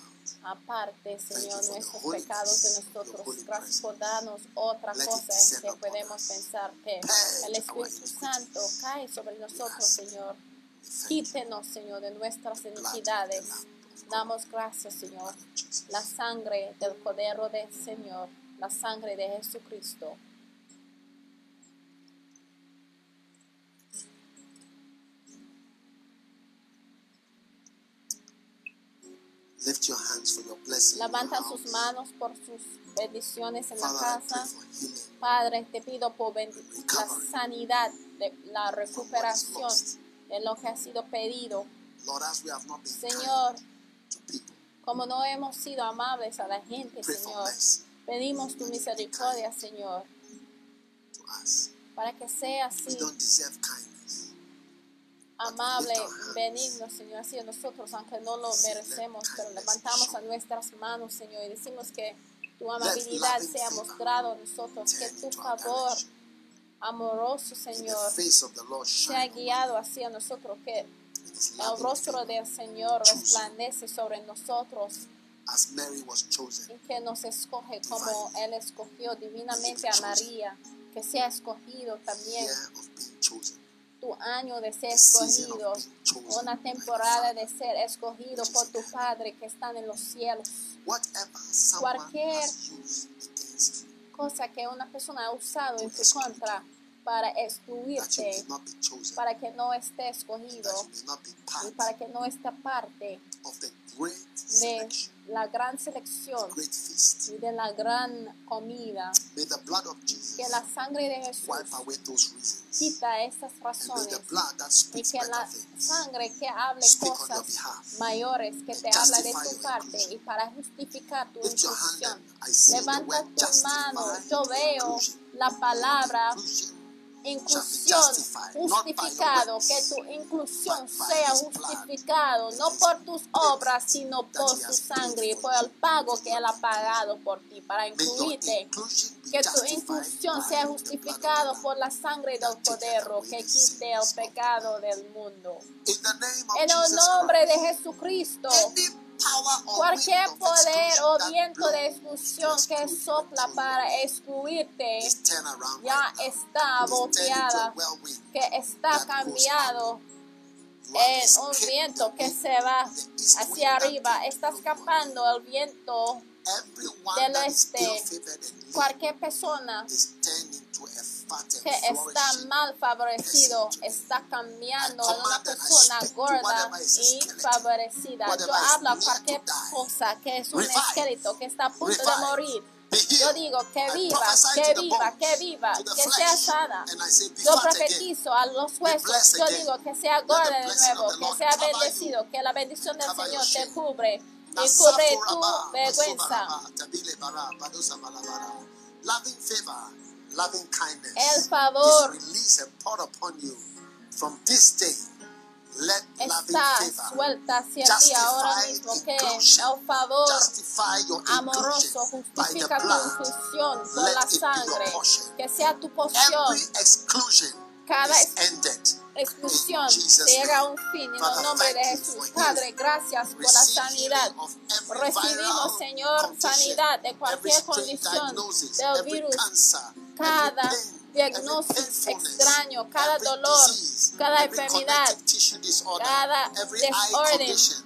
aparte, Señor, nuestros pecados de nosotros. Gracias por darnos otra cosa en que podemos pensar que el Espíritu Santo cae sobre nosotros, Señor. Quítenos, Señor, de nuestras iniquidades. Damos gracias, Señor. La sangre del Cordero del Señor, la sangre de Jesucristo Levanta sus manos por sus bendiciones en la casa. Padre, te pido por la sanidad, de la recuperación de lo que ha sido pedido. Señor, como no hemos sido amables a la gente, Señor, pedimos tu misericordia, Señor, para que sea así amable, benigno, Señor, así nosotros, aunque no lo merecemos, pero levantamos a nuestras manos, Señor, y decimos que tu amabilidad sea mostrado a nosotros, que tu favor amoroso, Señor, sea guiado hacia nosotros, que el rostro del Señor resplandece sobre nosotros y que nos escoge como Él escogió divinamente a María, que sea escogido también tu año de ser escogido, una temporada de ser escogido por tu Padre que está en los cielos. Cualquier cosa que una persona ha usado en tu contra para excluirte, para que no esté escogido y para que no esté parte de la gran selección y de la gran comida. Que la sangre de Jesús quita esas razones y que la sangre que hable cosas mayores que te habla de tu parte y para justificar tu inclusión. Levanta tu mano, yo veo la palabra inclusión justificado, que tu inclusión sea justificado, no por tus obras, sino por su sangre y por el pago que Él ha pagado por ti para incluirte. Que tu inclusión sea justificado por la sangre del Cordero que quite el pecado del mundo. En el nombre de Jesucristo. Cualquier poder o viento de exclusión que sopla para excluirte ya está boteada, que está cambiado en un viento que se va hacia arriba. Está escapando el viento del oeste. Cualquier persona que está mal favorecido está cambiando a una persona gorda y favorecida. Yo hablo a cualquier cosa que es un esqueleto que está a punto de morir. Yo digo que viva, que viva, que viva, que sea sana. Yo profetizo a los huesos. Yo digo que sea gorda de nuevo, que sea bendecido, que la bendición del Señor te cubre y cubre tu vergüenza. El favor está suelta hacia ti ahora mismo que el favor amoroso justifica tu inclusión con la sangre, que sea tu porción. Cada exclusión llega a un fin en el nombre de Jesús. Padre, gracias por la sanidad. Recibimos, Señor, sanidad de cualquier condición del virus, cada diagnóstico extraño, cada dolor, cada enfermedad, cada desorden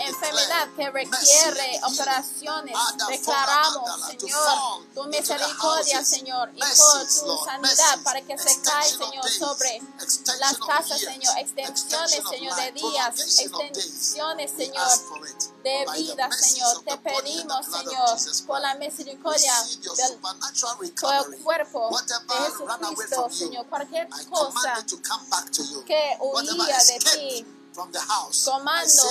enfermedad que requiere operaciones, declaramos, Señor, tu misericordia, Señor, y por tu sanidad para que se caiga, Señor, sobre las casas, Señor, extensiones, Señor, de días, extensiones, Señor, de vida, Señor. Te pedimos, Señor, por la misericordia del cuerpo de Jesucristo, Señor, cualquier cosa que huía de ti comando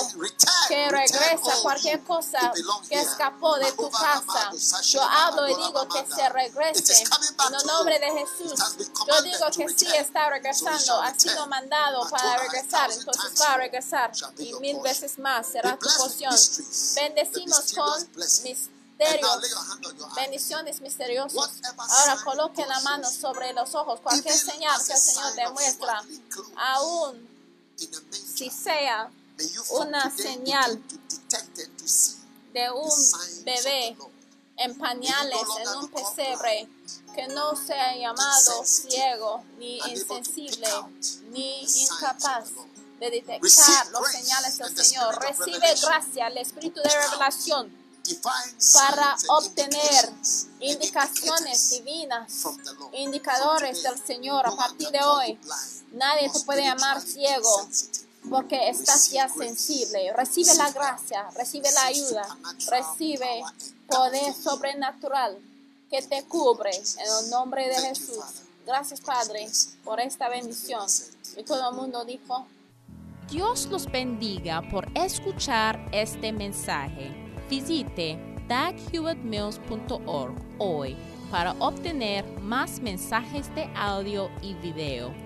que regresa cualquier cosa que escapó de tu casa. Yo hablo y digo que se regrese en el nombre de Jesús. Yo digo que sí está regresando, ha sido mandado para regresar, entonces va a regresar y mil veces más será tu porción. Bendecimos con misterios, bendiciones misteriosas. Ahora coloque la mano sobre los ojos, cualquier señal que el Señor demuestra, aún si sea una señal de un bebé en pañales, en un pesebre, que no sea llamado ciego, ni insensible, ni incapaz de detectar los señales del Señor. Recibe gracia, el espíritu de revelación, para obtener indicaciones divinas, indicadores del Señor a partir de hoy. Nadie te puede llamar ciego porque estás ya sensible. Recibe la gracia, recibe la ayuda, recibe poder sobrenatural que te cubre en el nombre de Jesús. Gracias Padre por esta bendición. Y todo el mundo dijo, Dios los bendiga por escuchar este mensaje. Visite daghewittmills.org hoy para obtener más mensajes de audio y video